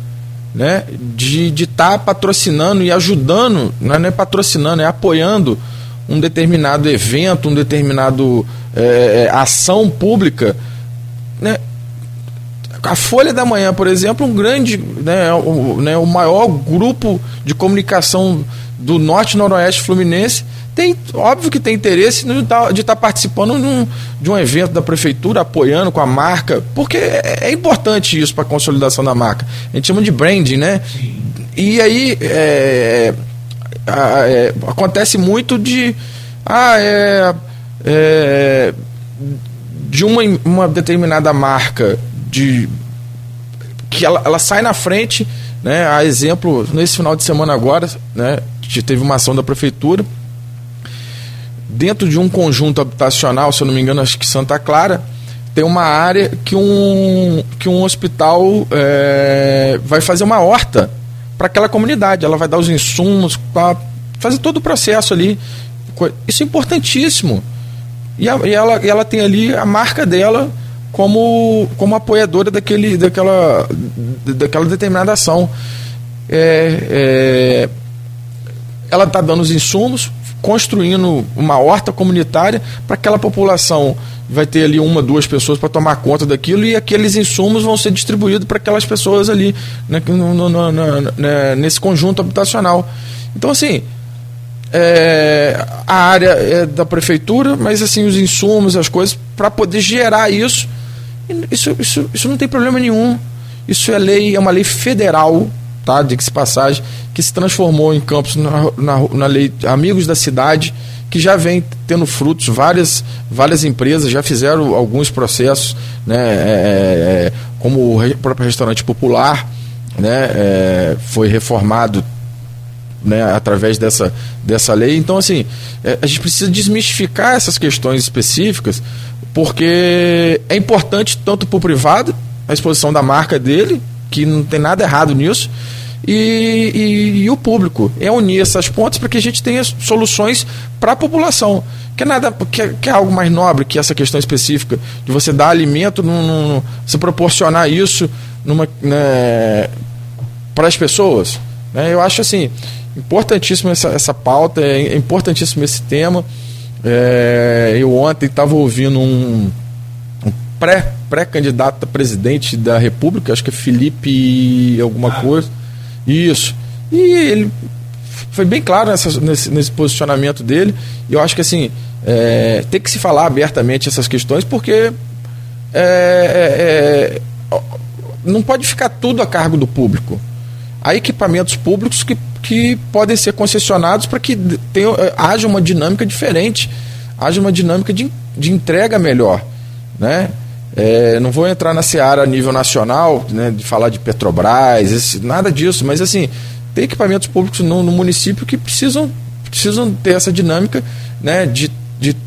né, de estar tá patrocinando e ajudando, não é, não é patrocinando, é apoiando um determinado evento, um determinado é, ação pública. Né? A Folha da Manhã, por exemplo, um grande, né, o, né, o maior grupo de comunicação do Norte Noroeste Fluminense, tem, óbvio que tem interesse de estar tá participando num, de um evento da prefeitura, apoiando com a marca, porque é, é importante isso para a consolidação da marca. A gente chama de branding, né? E aí é, é, acontece muito de. Ah, é, é de uma, uma determinada marca de que ela, ela sai na frente, né? A exemplo, nesse final de semana agora, né? Teve uma ação da prefeitura dentro de um conjunto habitacional, se eu não me engano, acho que Santa Clara, tem uma área que um, que um hospital é, vai fazer uma horta para aquela comunidade. Ela vai dar os insumos, fazer todo o processo ali. Isso é importantíssimo. E, a, e, ela, e ela tem ali a marca dela como, como apoiadora daquele, daquela, daquela determinada ação. É, é, ela está dando os insumos, construindo uma horta comunitária para aquela população vai ter ali uma, duas pessoas para tomar conta daquilo e aqueles insumos vão ser distribuídos para aquelas pessoas ali né, no, no, no, né, nesse conjunto habitacional. Então, assim, é, a área é da prefeitura, mas assim, os insumos, as coisas, para poder gerar isso, isso, isso, isso não tem problema nenhum. Isso é lei, é uma lei federal, tá? De que se passagem, que se transformou em campos na, na, na lei Amigos da Cidade que já vem tendo frutos. Várias, várias empresas já fizeram alguns processos, né, é, é, é como o próprio restaurante popular, né, é, foi reformado né, através dessa, dessa lei. Então, assim, é, a gente precisa desmistificar essas questões específicas, porque é importante tanto para o privado, a exposição da marca dele, que não tem nada errado nisso, e, e, e o público. É unir essas pontas para que a gente tenha soluções para a população. Que é, nada, que, é, que é algo mais nobre que essa questão específica de você dar alimento, num, num, você proporcionar isso numa, né, para as pessoas. Né? Eu acho assim, importantíssimo essa, essa pauta, é importantíssimo esse tema. É, eu ontem estava ouvindo um, um pré, pré-candidato a presidente da República, acho que é Felipe alguma ah. coisa isso. E ele foi bem claro nessa, nesse, nesse, posicionamento dele. E eu acho que assim, é, tem que se falar abertamente essas questões, porque é, é, é, não pode ficar tudo a cargo do público. Há equipamentos públicos que, que podem ser concessionados para que tenha, é, haja uma dinâmica diferente, haja uma dinâmica de, de entrega melhor. Né? É, não vou entrar na seara a nível nacional, né, de falar de Petrobras, esse, nada disso, mas assim, tem equipamentos públicos no, no, município que precisam, precisam ter essa dinâmica né, de, de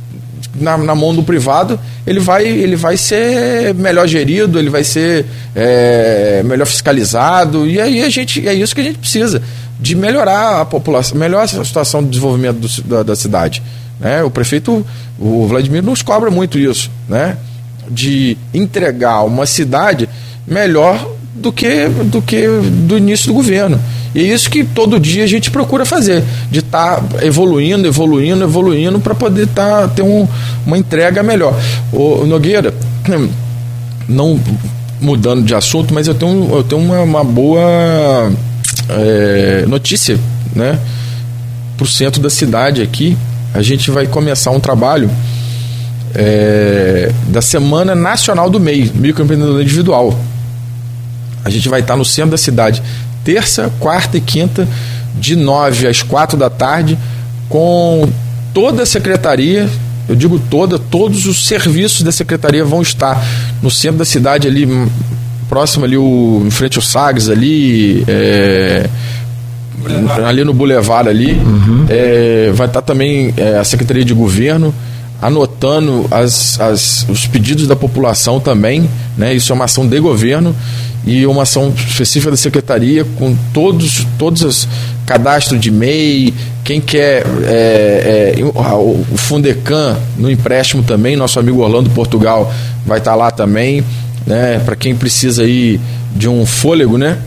na, na, mão do privado, ele vai, ele vai ser melhor gerido, ele vai ser é, melhor fiscalizado, e aí a gente, é isso que a gente precisa, de melhorar a população, melhorar a situação de desenvolvimento do, da, da cidade. Né? O prefeito, o Vladimir, nos cobra muito isso. Né? de entregar uma cidade melhor do que do que do início do governo. E é isso que todo dia a gente procura fazer, de estar tá evoluindo, evoluindo, evoluindo para poder tá, ter um, uma entrega melhor. O Nogueira, não mudando de assunto, mas eu tenho, eu tenho uma, uma boa é, notícia, né? Para o centro da cidade aqui, a gente vai começar um trabalho é, da Semana Nacional do MEI, Microempreendedor Individual. A gente vai estar no centro da cidade, terça, quarta e quinta, de 9 às 4 da tarde, com toda a secretaria, eu digo toda, todos os serviços da secretaria vão estar no centro da cidade, ali próximo ali, o, em frente ao Sagres, ali. É, ali no Boulevard ali. Uhum. É, vai estar também é, a Secretaria de Governo anotando as, as, os pedidos da população também, né? Isso é uma ação de governo e uma ação específica da secretaria com todos todos os cadastro de MEI, quem quer é, é, o Fundecan no empréstimo também, nosso amigo Orlando Portugal vai estar lá também, né? Para quem precisa aí de um fôlego, né?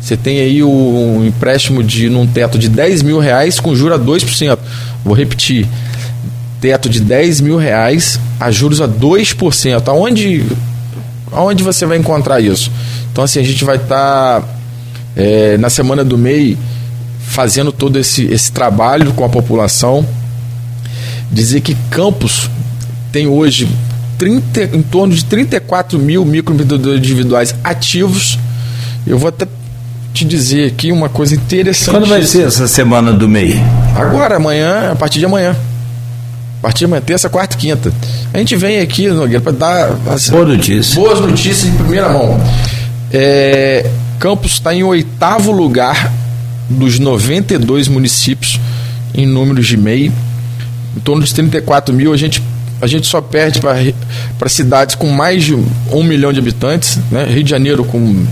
Você tem aí um empréstimo de num teto de 10 mil reais com juros a 2%. Vou repetir, teto de 10 mil reais a juros a 2%. Aonde, aonde você vai encontrar isso? Então, assim, a gente vai estar tá, é, na semana do MEI fazendo todo esse, esse trabalho com a população. Dizer que Campos tem hoje 30, em torno de 34 mil microempreendedores individuais ativos. Eu vou até te dizer aqui uma coisa interessante. Quando vai ser essa semana do MEI? Agora, amanhã, a partir de amanhã partir de amanhã, terça, quarta e quinta. A gente vem aqui, Nogueira, para dar as, Boa notícia. boas notícias em primeira mão. É, Campos está em oitavo lugar dos 92 municípios em números de MEI. Em torno de 34 mil, a gente, a gente só perde para cidades com mais de um milhão de habitantes. Né? Rio de Janeiro com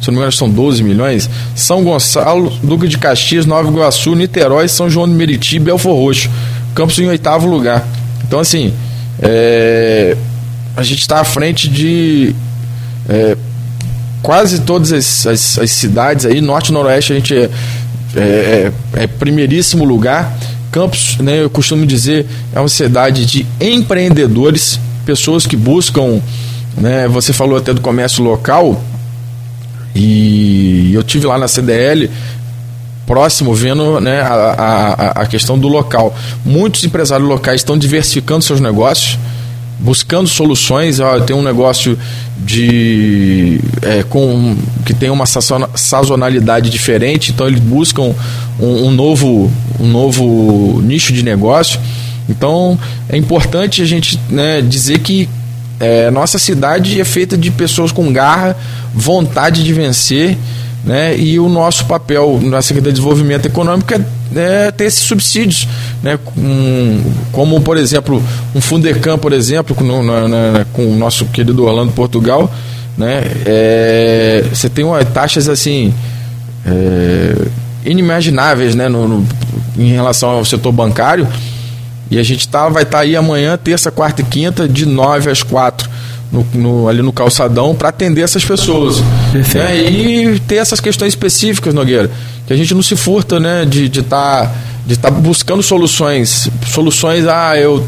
se não me engano, são 12 milhões. São Gonçalo, Duque de Caxias, Nova Iguaçu, Niterói, São João do Meriti, Belfor Roxo. Campos em oitavo lugar. Então, assim, é, a gente está à frente de é, quase todas as, as, as, cidades aí, norte e noroeste a gente é, é, é, é primeiríssimo lugar. Campos, né, eu costumo dizer, é uma cidade de empreendedores, pessoas que buscam, né, você falou até do comércio local, e eu tive lá na CDL próximo vendo né, a, a, a questão do local. Muitos empresários locais estão diversificando seus negócios, buscando soluções. Ó, tem um negócio de é, com que tem uma sazonalidade diferente, então eles buscam um, um, novo, um novo nicho de negócio. Então é importante a gente né, dizer que é, nossa cidade é feita de pessoas com garra, vontade de vencer né? E o nosso papel na Secretaria de Desenvolvimento Econômico é, é ter esses subsídios, né? Com, como, por exemplo, um Fundecam, por exemplo, com, na, na, com o nosso querido Orlando Portugal, né? É, você tem uma, taxas assim é, inimagináveis né? No, no, em relação ao setor bancário e a gente tá, vai estar tá aí amanhã, terça, quarta e quinta, de 9 às 4 no, no, ali no calçadão para atender essas pessoas. Né? E ter essas questões específicas, Nogueira, que a gente não se furta né, de estar de tá, de tá buscando soluções. Soluções, ah, eu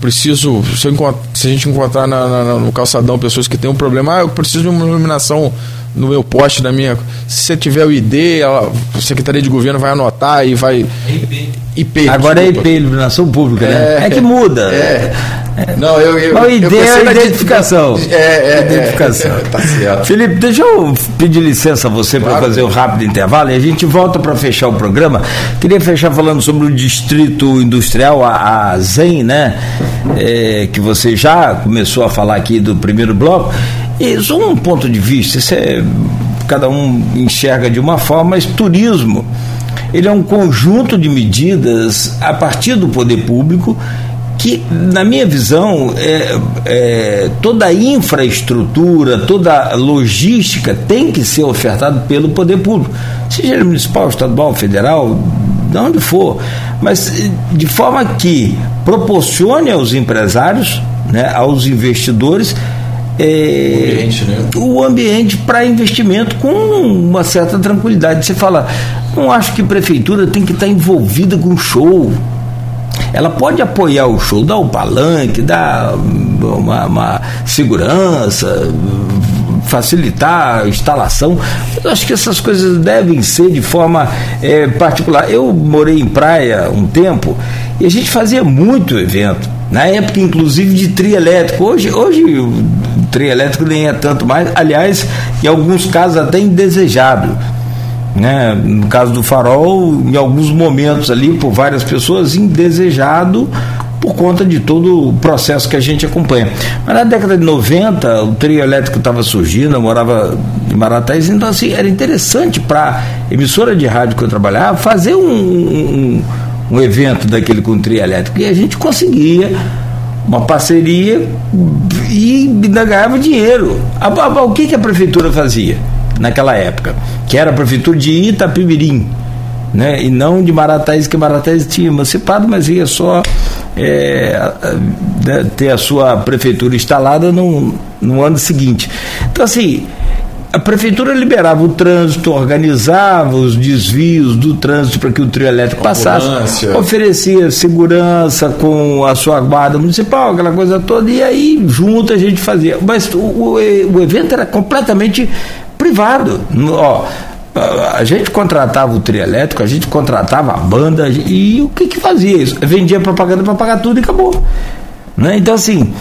preciso, se, eu, se a gente encontrar na, na, no calçadão pessoas que têm um problema, ah, eu preciso de uma iluminação no meu poste da minha. Se você tiver o ID, a Secretaria de Governo vai anotar e vai. IP. IP Agora desculpa. é IP, iluminação pública, né? É, é que muda. É. é. Não, eu, eu, Mas o ID é a identificação. É, é, identificação. É, [LAUGHS] tá certo. Felipe, deixa eu pedir licença a você claro. para fazer um rápido intervalo e a gente volta para fechar o programa. Queria fechar falando sobre o distrito industrial, a, a ZEM, né? É, que você já começou a falar aqui do primeiro bloco. Isso é um ponto de vista, isso é, cada um enxerga de uma forma, mas turismo ele é um conjunto de medidas a partir do poder público que, na minha visão, é, é, toda a infraestrutura, toda a logística tem que ser ofertada pelo poder público, seja municipal, estadual, federal, de onde for, mas de forma que proporcione aos empresários, né, aos investidores, é, o ambiente né? para investimento com uma certa tranquilidade. Você fala, não acho que a prefeitura tem que estar envolvida com show. Ela pode apoiar o show, dar o palanque, dar uma, uma segurança, facilitar a instalação. Eu acho que essas coisas devem ser de forma é, particular. Eu morei em praia um tempo e a gente fazia muito evento na época, inclusive, de trio elétrico. Hoje, hoje o trio elétrico nem é tanto mais, aliás, em alguns casos até indesejado. Né? No caso do farol, em alguns momentos ali, por várias pessoas, indesejado por conta de todo o processo que a gente acompanha. Mas na década de 90, o trio elétrico estava surgindo, eu morava em Marataízes, então assim, era interessante para emissora de rádio que eu trabalhava fazer um, um um evento daquele com trio elétrico. E a gente conseguia uma parceria e ainda ganhava dinheiro. O que, que a prefeitura fazia naquela época? Que era a prefeitura de Itapimirim. Né? E não de Marataízes, que Marataízes tinha emancipado, mas ia só é, né, ter a sua prefeitura instalada no, no ano seguinte. Então, assim, a prefeitura liberava o trânsito, organizava os desvios do trânsito para que o trio elétrico passasse, oferecia segurança com a sua guarda municipal, aquela coisa toda, e aí junto a gente fazia. Mas o, o, o evento era completamente privado. Ó, a gente contratava o trio elétrico, a gente contratava a banda, e o que, que fazia isso? Vendia propaganda para pagar tudo e acabou. Né? Então, assim,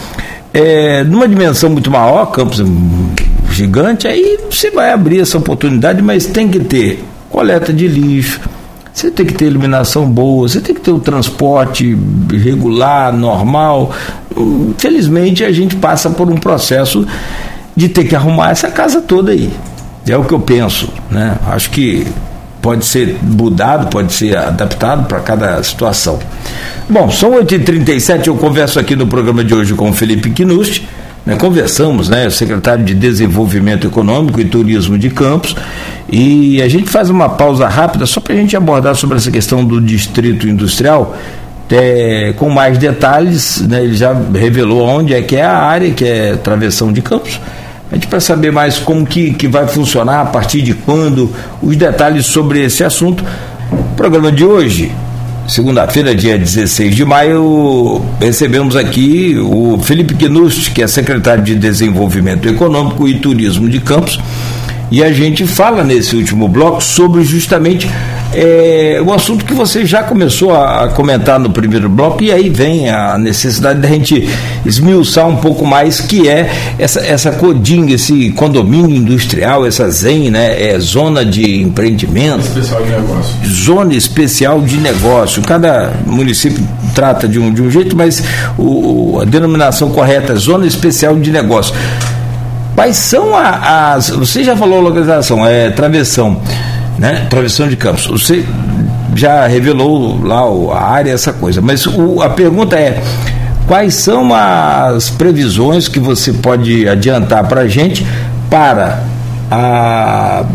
é, numa dimensão muito maior, Campos gigante, aí você vai abrir essa oportunidade, mas tem que ter coleta de lixo, você tem que ter iluminação boa, você tem que ter o transporte regular, normal. Felizmente a gente passa por um processo de ter que arrumar essa casa toda aí. É o que eu penso, né? Acho que pode ser mudado, pode ser adaptado para cada situação. Bom, são 8h37, eu converso aqui no programa de hoje com o Felipe Quinusti né, conversamos, né, o secretário de Desenvolvimento Econômico e Turismo de Campos, e a gente faz uma pausa rápida só para a gente abordar sobre essa questão do distrito industrial, é, com mais detalhes, né, ele já revelou onde é que é a área, que é travessão de campos. A gente para saber mais como que, que vai funcionar, a partir de quando, os detalhes sobre esse assunto. O programa de hoje, segunda-feira, dia 16 de maio, recebemos aqui o Felipe Gnust, que é secretário de Desenvolvimento Econômico e Turismo de Campos, e a gente fala nesse último bloco sobre justamente é, o assunto que você já começou a, comentar no primeiro bloco, e aí vem a necessidade da gente esmiuçar um pouco mais, que é essa, essa CODING, esse condomínio industrial, essa ZEM, né? É zona de empreendimento. Especial de negócio. Zona especial de negócio. Cada município trata de um, de um jeito, mas o, a denominação correta é zona especial de negócio. Quais são as. Você já falou localização, é travessão, né? Travessão de campos. Você já revelou lá a área, essa coisa. Mas o, a pergunta é: quais são as previsões que você pode adiantar para a gente para a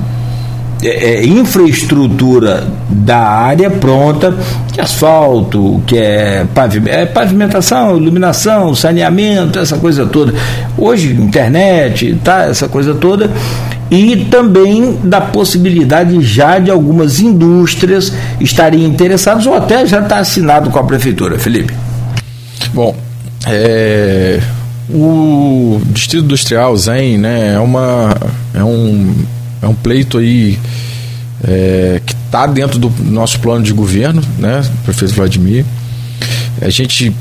é, é, infraestrutura da área pronta, que é asfalto, que é, é pavimentação, iluminação, saneamento, essa coisa toda. Hoje, internet, tá, essa coisa toda. E também da possibilidade já de algumas indústrias estarem interessadas ou até já está assinado com a prefeitura, Felipe. Bom, é, o Distrito Industrial Zen né, é, uma, é um é um pleito aí é, que está dentro do nosso plano de governo, né, prefeito Vladimir. A gente,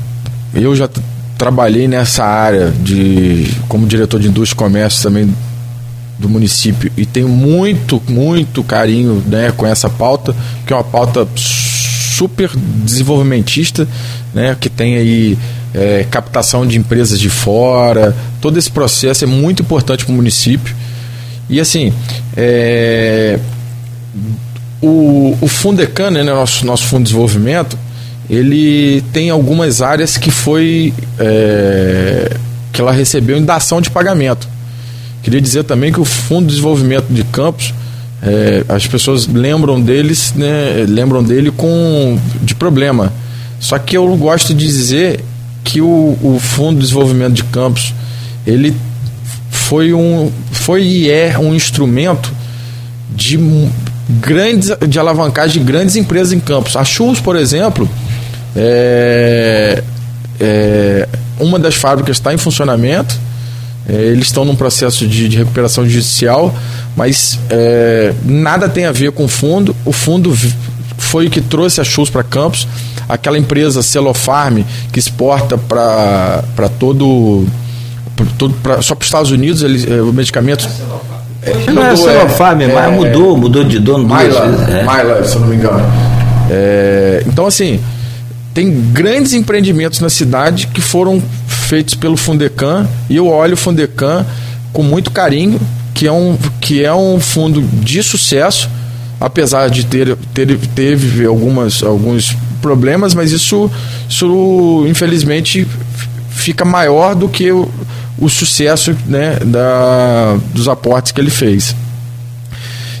eu já trabalhei nessa área de como diretor de indústria e comércio também do município e tenho muito, muito carinho né, com essa pauta, que é uma pauta super desenvolvimentista, né, que tem aí é, captação de empresas de fora, todo esse processo é muito importante para o município. E assim, é, o, o Fundecan, né, nosso, nosso fundo de desenvolvimento, ele tem algumas áreas que foi é, que ela recebeu em dação de pagamento. Queria dizer também que o Fundo de Desenvolvimento de Campos, é, as pessoas lembram deles, né, lembram dele com de problema. Só que eu gosto de dizer que o, o Fundo de Desenvolvimento de Campos ele foi um foi e é um instrumento de grandes de alavancagem de grandes empresas em campos. A Chus, por exemplo, é, é uma das fábricas está em funcionamento. É, eles estão num processo de, de recuperação judicial, mas é, nada tem a ver com o fundo. O fundo foi o que trouxe a Chus para Campos, aquela empresa Celofarm que exporta para todo tudo pra, só para os Estados Unidos, ele, é, o medicamento. É, não é Celofarm, é, mas mudou, mudou de dono Myla, duas vezes. É. Myla, se eu não me engano. É, então, assim, tem grandes empreendimentos na cidade que foram feitos pelo Fundecan e eu olho o Fundecan com muito carinho, que é um, que é um fundo de sucesso, apesar de ter, ter teve algumas, alguns problemas, mas isso, isso infelizmente fica maior do que o, o sucesso né, da, dos aportes que ele fez.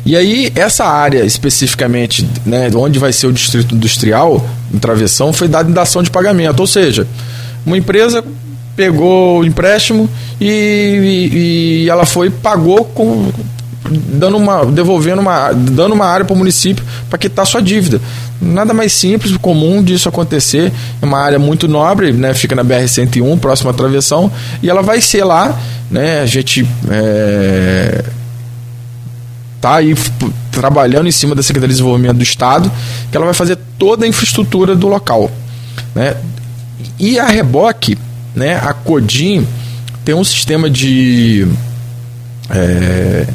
E aí, essa área especificamente, né, onde vai ser o distrito industrial, em travessão, foi dada em dação de pagamento. Ou seja, uma empresa pegou o empréstimo e, e, e ela foi pagou com, dando uma, devolvendo uma, dando uma área para o município para quitar sua dívida. Nada mais simples, comum disso acontecer. É uma área muito nobre, né? Fica na BR-101, próxima à travessão, e ela vai ser lá, né? A gente é, tá aí trabalhando em cima da Secretaria de Desenvolvimento do Estado, que ela vai fazer toda a infraestrutura do local, né? E a reboque, né? A Codim tem um sistema de é,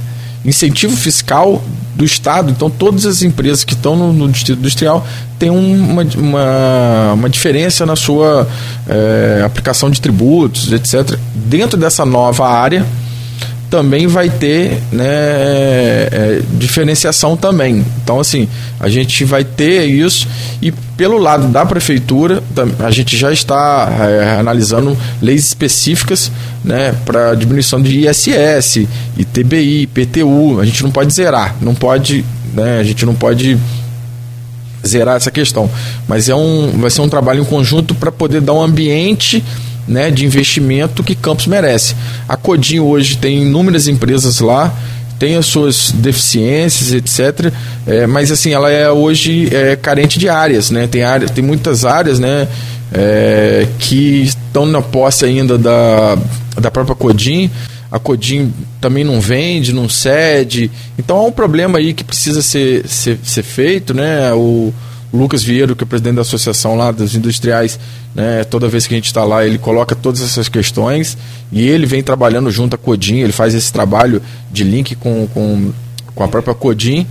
incentivo fiscal do Estado. Então, todas as empresas que estão no, no Distrito Industrial têm uma, uma, uma diferença na sua é, aplicação de tributos, etc. Dentro dessa nova área, também vai ter né, é, diferenciação também. Então, assim, a gente vai ter isso e pelo lado da prefeitura, a gente já está é, analisando leis específicas né, para diminuição de ISS, ITBI, PTU. A gente não pode zerar, não pode, né, a gente não pode zerar essa questão. Mas é um, vai ser um trabalho em conjunto para poder dar um ambiente né, de investimento que Campos merece. A Codinho hoje tem inúmeras empresas lá, tem as suas deficiências, etc. É, mas assim, ela é hoje é, carente de áreas, né? Tem, área, tem muitas áreas, né? É, que estão na posse ainda da, da própria Codim. A Codim também não vende, não cede. Então há um problema aí que precisa ser, ser, ser feito, né? O, Lucas Vieiro, que é presidente da associação lá dos industriais, né, toda vez que a gente está lá, ele coloca todas essas questões e ele vem trabalhando junto à Codim, ele faz esse trabalho de link com, com, com a própria Codim.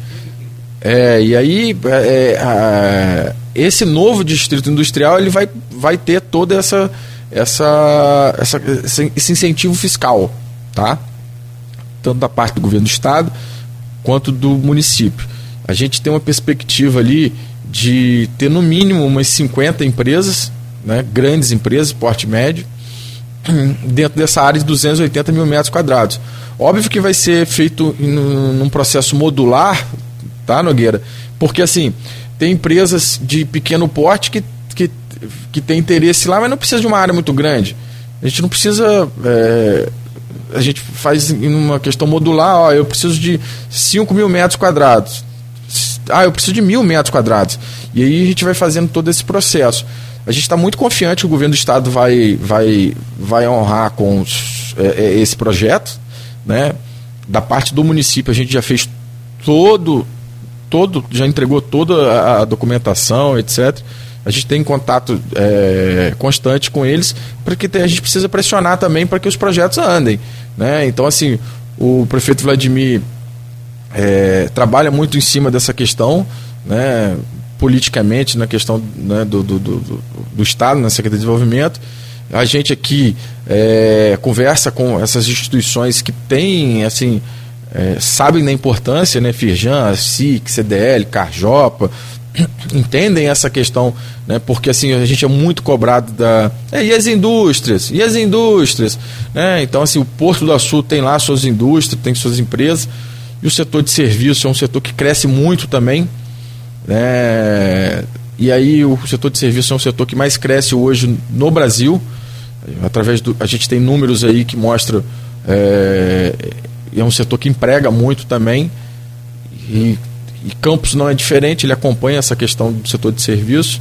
É, e aí, é, é, esse novo distrito industrial ele vai, vai ter toda essa, essa, essa, esse incentivo fiscal, tá? Tanto da parte do governo do estado quanto do município. A gente tem uma perspectiva ali de ter no mínimo umas 50 empresas, né, grandes empresas, porte médio, [CLEARS THROAT] dentro dessa área de 280 mil metros quadrados. Óbvio que vai ser feito num processo modular, tá, Nogueira? Porque assim, tem empresas de pequeno porte que, que, que tem interesse lá, mas não precisa de uma área muito grande. A gente não precisa. É, a gente faz em uma questão modular, ó, eu preciso de 5 mil metros quadrados ah, eu preciso de mil metros quadrados. E aí a gente vai fazendo todo esse processo. A gente está muito confiante que o governo do estado vai, vai, vai honrar com os, é, é, esse projeto. Né? Da parte do município, a gente já fez todo, todo já entregou toda a documentação, etc. A gente tem contato é, constante com eles, porque a gente precisa pressionar também para que os projetos andem. Né? Então, assim, o prefeito Vladimir é, trabalha muito em cima dessa questão, né, politicamente, na questão né, do, do, do, do, Estado, na Secretaria de Desenvolvimento. A gente aqui é, conversa com essas instituições que têm, assim, é, sabem da importância, né, Firjan, SIC, CDL, Carjopa, [COUGHS] entendem essa questão, né? Porque assim a gente é muito cobrado da é, e as indústrias, e as indústrias, né? Então assim o Porto do Sul tem lá suas indústrias, tem suas empresas, e o setor de serviço é um setor que cresce muito também. Né? E aí o setor de serviço é um setor que mais cresce hoje no Brasil. Através do, a gente tem números aí que mostram é, é um setor que emprega muito também. E, e Campos não é diferente, ele acompanha essa questão do setor de serviço.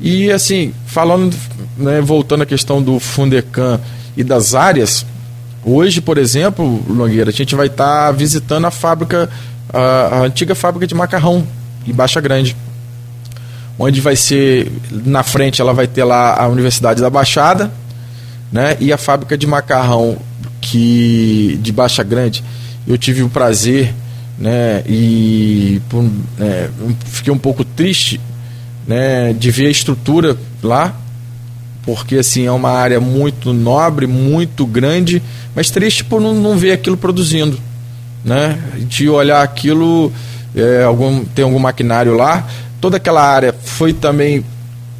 E assim, falando, né, voltando à questão do Fundecan e das áreas, Hoje, por exemplo, Nogueira, a gente vai estar tá visitando a fábrica, a, a, antiga fábrica de macarrão em Baixa Grande. Onde vai ser, na frente ela vai ter lá a Universidade da Baixada, né? E a fábrica de macarrão que de Baixa Grande, eu tive o prazer, né? E é, fiquei um pouco triste, né? De ver a estrutura lá, porque assim é uma área muito nobre, muito grande, mas triste por não, não ver aquilo produzindo, né? De olhar aquilo, é, algum, tem algum maquinário lá, toda aquela área foi também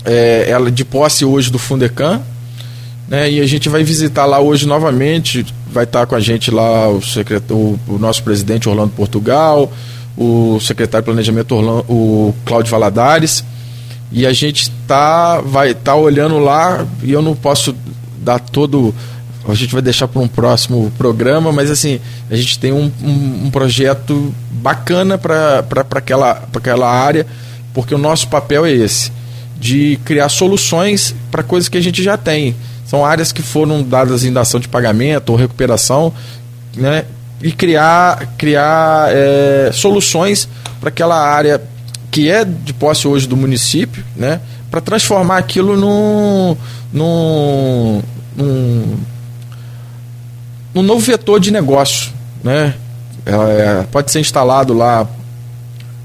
é, ela de posse hoje do Fundecan, né? E a gente vai visitar lá hoje novamente, vai estar com a gente lá o, secretário, o, o nosso presidente Orlando Portugal, o secretário de Planejamento Orlando, o Cláudio Valadares e a gente tá vai tá olhando lá e eu não posso dar todo a gente vai deixar para um próximo programa, mas assim, a gente tem um, um, um projeto bacana para aquela, aquela área, porque o nosso papel é esse, de criar soluções para coisas que a gente já tem. São áreas que foram dadas em dação de pagamento ou recuperação, né? E criar, criar é, soluções para aquela área que é de posse hoje do município, né, para transformar aquilo num, num, num, num novo vetor de negócio. Né? É, pode ser instalado lá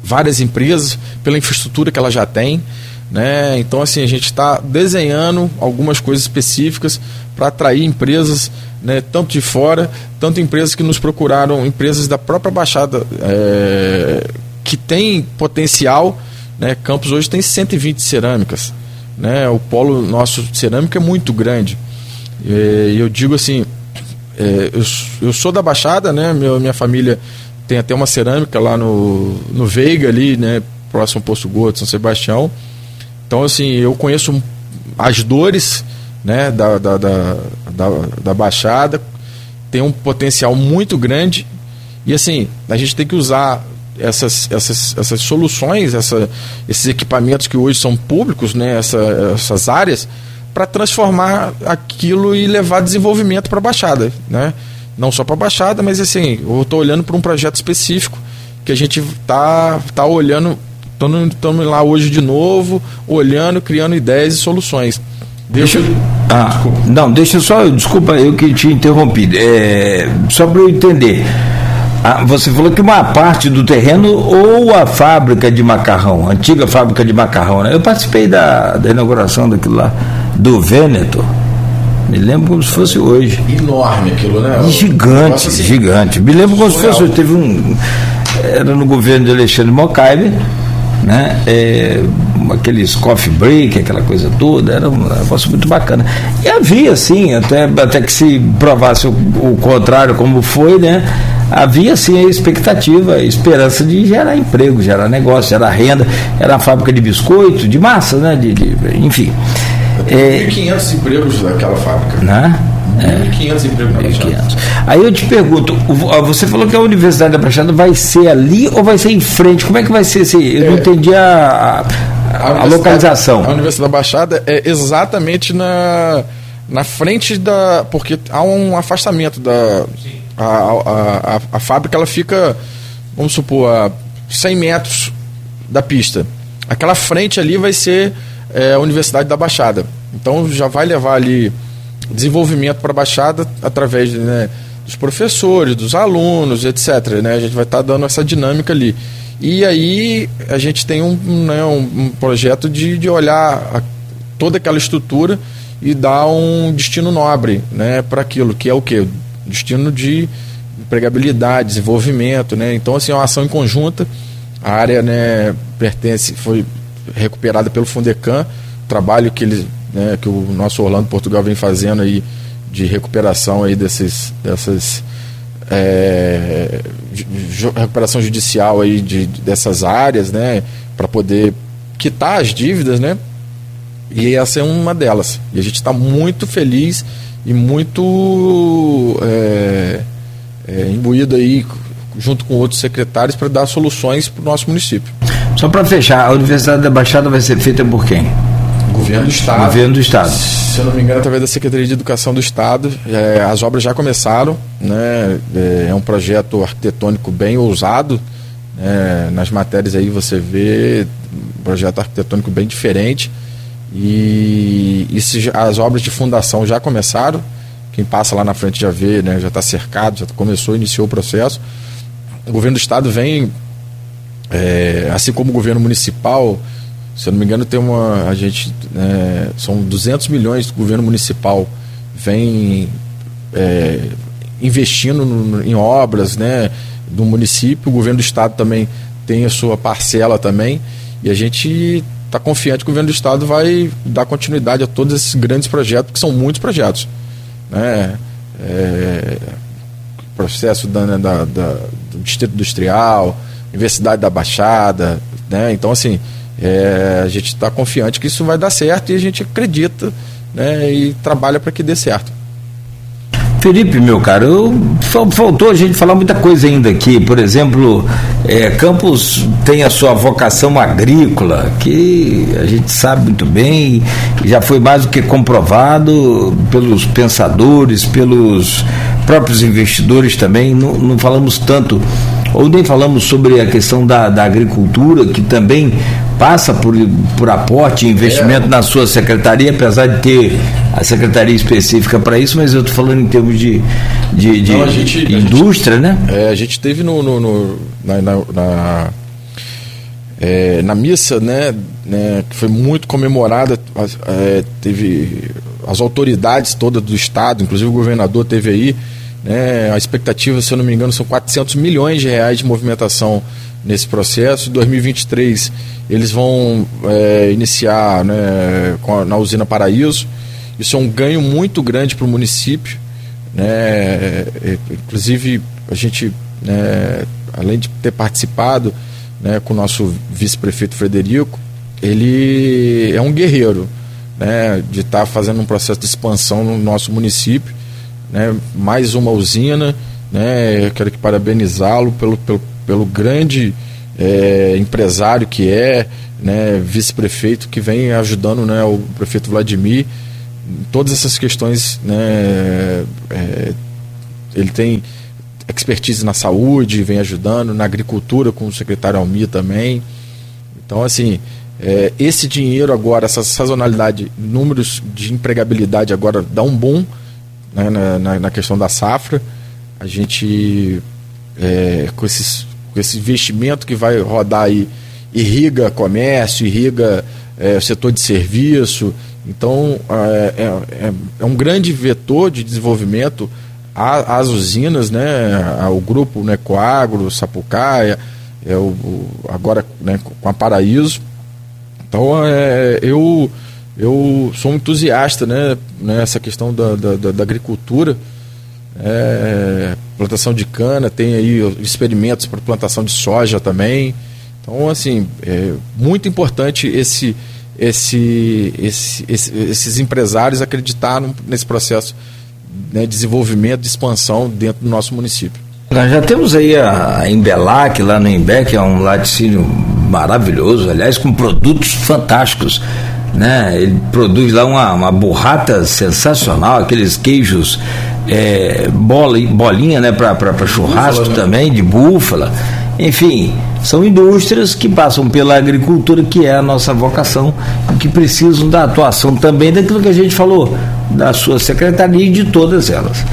várias empresas pela infraestrutura que ela já tem. Né? Então, assim, a gente está desenhando algumas coisas específicas para atrair empresas, né, tanto de fora, tanto empresas que nos procuraram, empresas da própria Baixada é, que tem potencial. Né? Campos hoje tem 120 cerâmicas. Né? O polo nosso de cerâmica é muito grande. E eu digo assim, é, eu, eu, sou da Baixada, né? Meu, minha família tem até uma cerâmica lá no, no Veiga ali, né? próximo ao Posto Gordo, São Sebastião. Então, assim, eu conheço as dores né, da, da, da, da, da Baixada, tem um potencial muito grande e, assim, a gente tem que usar essas, essas, essas soluções, essa, esses equipamentos que hoje são públicos, né, essa, essas áreas, para transformar aquilo e levar desenvolvimento para a Baixada. Né? Não só para a Baixada, mas assim, eu estou olhando para um projeto específico que a gente está tá olhando Estamos lá hoje de novo, olhando, criando ideias e soluções. Deixa, deixa ah, não, deixa só, desculpa eu que te interrompi. É, só para eu entender. Ah, você falou que uma parte do terreno ou a fábrica de macarrão, antiga fábrica de macarrão, né? Eu participei da, da inauguração daquilo lá, do Vêneto. Me lembro como se fosse hoje. Enorme aquilo, né? Gigante, assim, gigante. Me lembro como se fosse hoje. Teve um. Era no governo de Alexandre Mocaibe né? É, aqueles coffee break, aquela coisa toda, era um negócio muito bacana. E havia, sim, até, até que se provasse o, o contrário, como foi, né? Havia sim a expectativa, a esperança de gerar emprego, gerar negócio, gerar renda, era a fábrica de biscoito, de massa, né? De, de enfim. É, 1.500 empregos daquela fábrica. Né? 1.500 empregos na Baixada. Aí eu te pergunto, você falou que a Universidade da Baixada vai ser ali ou vai ser em frente? Como é que vai ser? Esse, eu é, não entendi a, a, a localização. A Universidade da Baixada é exatamente na, na frente da. Porque há um afastamento da. A, a, a, a fábrica ela fica, vamos supor, a 100 metros da pista. Aquela frente ali vai ser é, a Universidade da Baixada. Então já vai levar ali desenvolvimento para a Baixada através né, dos professores, dos alunos, etc. Né? A gente vai estar tá dando essa dinâmica ali. E aí a gente tem um, né, um, projeto de, de olhar a, toda aquela estrutura e dar um destino nobre né, para aquilo, que é o quê? Destino de empregabilidade, desenvolvimento. Né? Então, assim, é uma ação em conjunta. A área né, pertence, foi recuperada pelo Fundecan, trabalho que ele né, que o nosso Orlando Portugal vem fazendo aí de recuperação aí desses, dessas é, recuperação judicial aí de, dessas áreas, né, para poder quitar as dívidas, né, e essa é uma delas. E a gente está muito feliz e muito é, é, imbuído aí junto com outros secretários para dar soluções para o nosso município. Só para fechar, a Universidade da Baixada vai ser feita por quem? Governo do Estado. Governo do Estado. Se eu não me engano, através da Secretaria de Educação do Estado. É, as obras já começaram, né? É, é um projeto arquitetônico bem ousado. Né? Nas matérias aí você vê um projeto arquitetônico bem diferente. E, e se, as obras de fundação já começaram. Quem passa lá na frente já vê, né? já está cercado, já começou, iniciou o processo. O governo do Estado vem, é, assim como o governo municipal, se eu não me engano, tem uma. A gente. É, são 200 milhões do governo municipal vem é, investindo no, em obras né, do município, o governo do estado também tem a sua parcela também. E a gente está confiante que o governo do estado vai dar continuidade a todos esses grandes projetos, que são muitos projetos. Né? É, processo da, né, da, da, do Distrito Industrial, Universidade da Baixada. Né? Então, assim é, a gente está confiante que isso vai dar certo e a gente acredita né, e trabalha para que dê certo. Felipe, meu caro, faltou a gente falar muita coisa ainda aqui. Por exemplo, é, Campos tem a sua vocação agrícola, que a gente sabe muito bem, já foi mais do que comprovado pelos pensadores, pelos próprios investidores também. Não, não falamos tanto ou nem falamos sobre a questão da, da agricultura, que também passa por, por aporte e investimento é. na sua secretaria, apesar de ter a secretaria específica para isso, mas eu estou falando em termos de, de, de Não, gente, indústria, gente, né? É, a gente teve no, no, no na, na, na, é, na, missa, né, né, que foi muito comemorada, é, teve as autoridades todas do estado, inclusive o governador teve aí, né, a expectativa, se eu não me engano, são 400 milhões de reais de movimentação nesse processo. Em 2023 eles vão é, iniciar né, na usina Paraíso. Isso é um ganho muito grande para o município. Né? É, é, inclusive, a gente, né, além de ter participado, né, com o nosso vice-prefeito Frederico, ele é um guerreiro né, de estar tá fazendo um processo de expansão no nosso município. Né, mais uma usina, né, quero que parabenizá-lo pelo, pelo, pelo grande é, empresário que é, né, vice-prefeito que vem ajudando né, o prefeito Vladimir em todas essas questões. Né, é, ele tem expertise na saúde, vem ajudando, na agricultura com o secretário Almir também. Então, assim, é, esse dinheiro agora, essa sazonalidade, números de empregabilidade agora dá um boom né, na, na, questão da safra. A gente, é, com, esses, com esse investimento que vai rodar aí, irriga comércio, irriga é, setor de serviço. Então, é, é, é, é um grande vetor de desenvolvimento às usinas, né, o grupo né, Coagro, Sapucaia, é o agora né, com a Paraíso. Então, é, eu, eu sou um entusiasta né, nessa questão da, da, da agricultura. É, plantação de cana, tem aí experimentos para plantação de soja também. Então, assim, é muito importante esse, esse, esse, esse esses empresários acreditarem nesse processo né, de desenvolvimento, de expansão dentro do nosso município. Nós já temos aí a Embelac lá no Embe, que é um laticínio maravilhoso, aliás, com produtos fantásticos. Né? Ele produz lá uma, uma burrata sensacional, aqueles queijos é, bola, bolinha né, para churrasco búfala, né? também, de búfala. Enfim, são indústrias que passam pela agricultura, que é a nossa vocação, e que precisam da atuação também daquilo que a gente falou, da sua secretaria e de todas elas.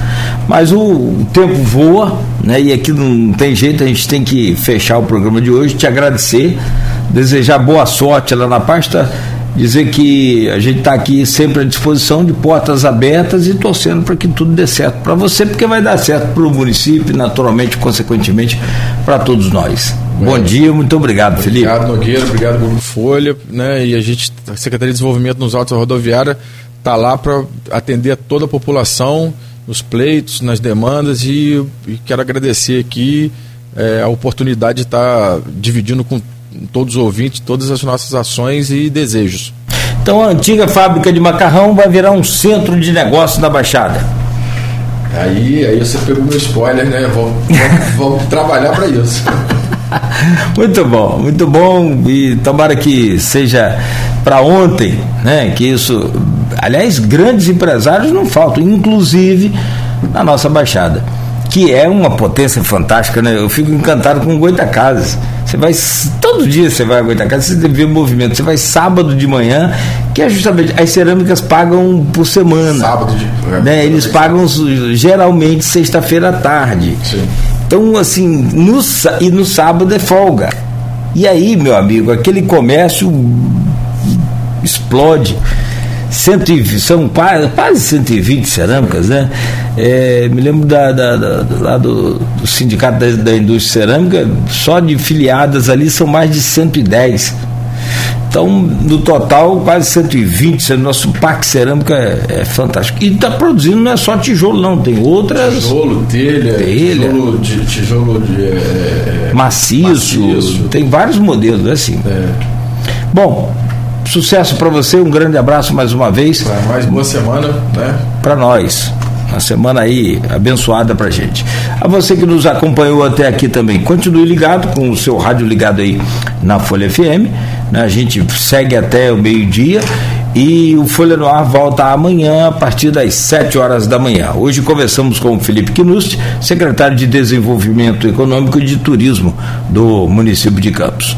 Mas o tempo voa, né? E aqui não tem jeito, a gente tem que fechar o programa de hoje, te agradecer, desejar boa sorte lá na pasta dizer que a gente está aqui sempre à disposição de portas abertas e torcendo para que tudo dê certo para você, porque vai dar certo para o município, naturalmente, consequentemente, para todos nós. É. Bom dia, muito obrigado, Felipe. Obrigado, Nogueira, obrigado, Grupo Folha, né? E a gente, a Secretaria de Desenvolvimento nos Autos Rodoviária, está lá para atender a toda a população, nos pleitos, nas demandas, e, e quero agradecer aqui é, a oportunidade de estar tá dividindo com todos os ouvintes, todas as nossas ações e desejos. Então a antiga fábrica de macarrão vai virar um centro de negócio da Baixada. Aí, aí você pegou meu spoiler, né? Vamos, vamos, [LAUGHS] vamos trabalhar para isso. [LAUGHS] muito bom, muito bom e tomara que seja para ontem, né? Que isso, aliás, grandes empresários não faltam, inclusive na nossa Baixada que é uma potência fantástica, né? Eu fico encantado com o Goitacazes. Você vai, todo dia você vai a Goitacazes, você vê o movimento. Você vai sábado de manhã, que é justamente, as cerâmicas pagam por semana. Sábado de é, né? Eles pagam geralmente sexta-feira à tarde. Sim. Então, assim, no, e no sábado é folga. E aí, meu amigo, aquele comércio explode. 100, são quase, quase 120 cerâmicas, né? É, me lembro da, da, da, lá do, do Sindicato da, da, Indústria Cerâmica, só de filiadas ali são mais de 110. Então, no total, quase 120. Nosso parque cerâmica é, é fantástico. E está produzindo não é só tijolo, não, tem outras. Tijolo, telha, telha tijolo de. Tijolo de é, maciço, maciço, tem vários modelos, assim. É. Bom, Sucesso para você, um grande abraço mais uma vez. Pra mais boa semana, né? Para nós. Uma semana aí abençoada pra gente. A você que nos acompanhou até aqui também, continue ligado com o seu rádio ligado aí na Folha FM. Né? A gente segue até o meio-dia e o Folha no Ar volta amanhã a partir das 7 horas da manhã. Hoje conversamos com o Felipe Knust, secretário de Desenvolvimento Econômico e de Turismo do município de Campos.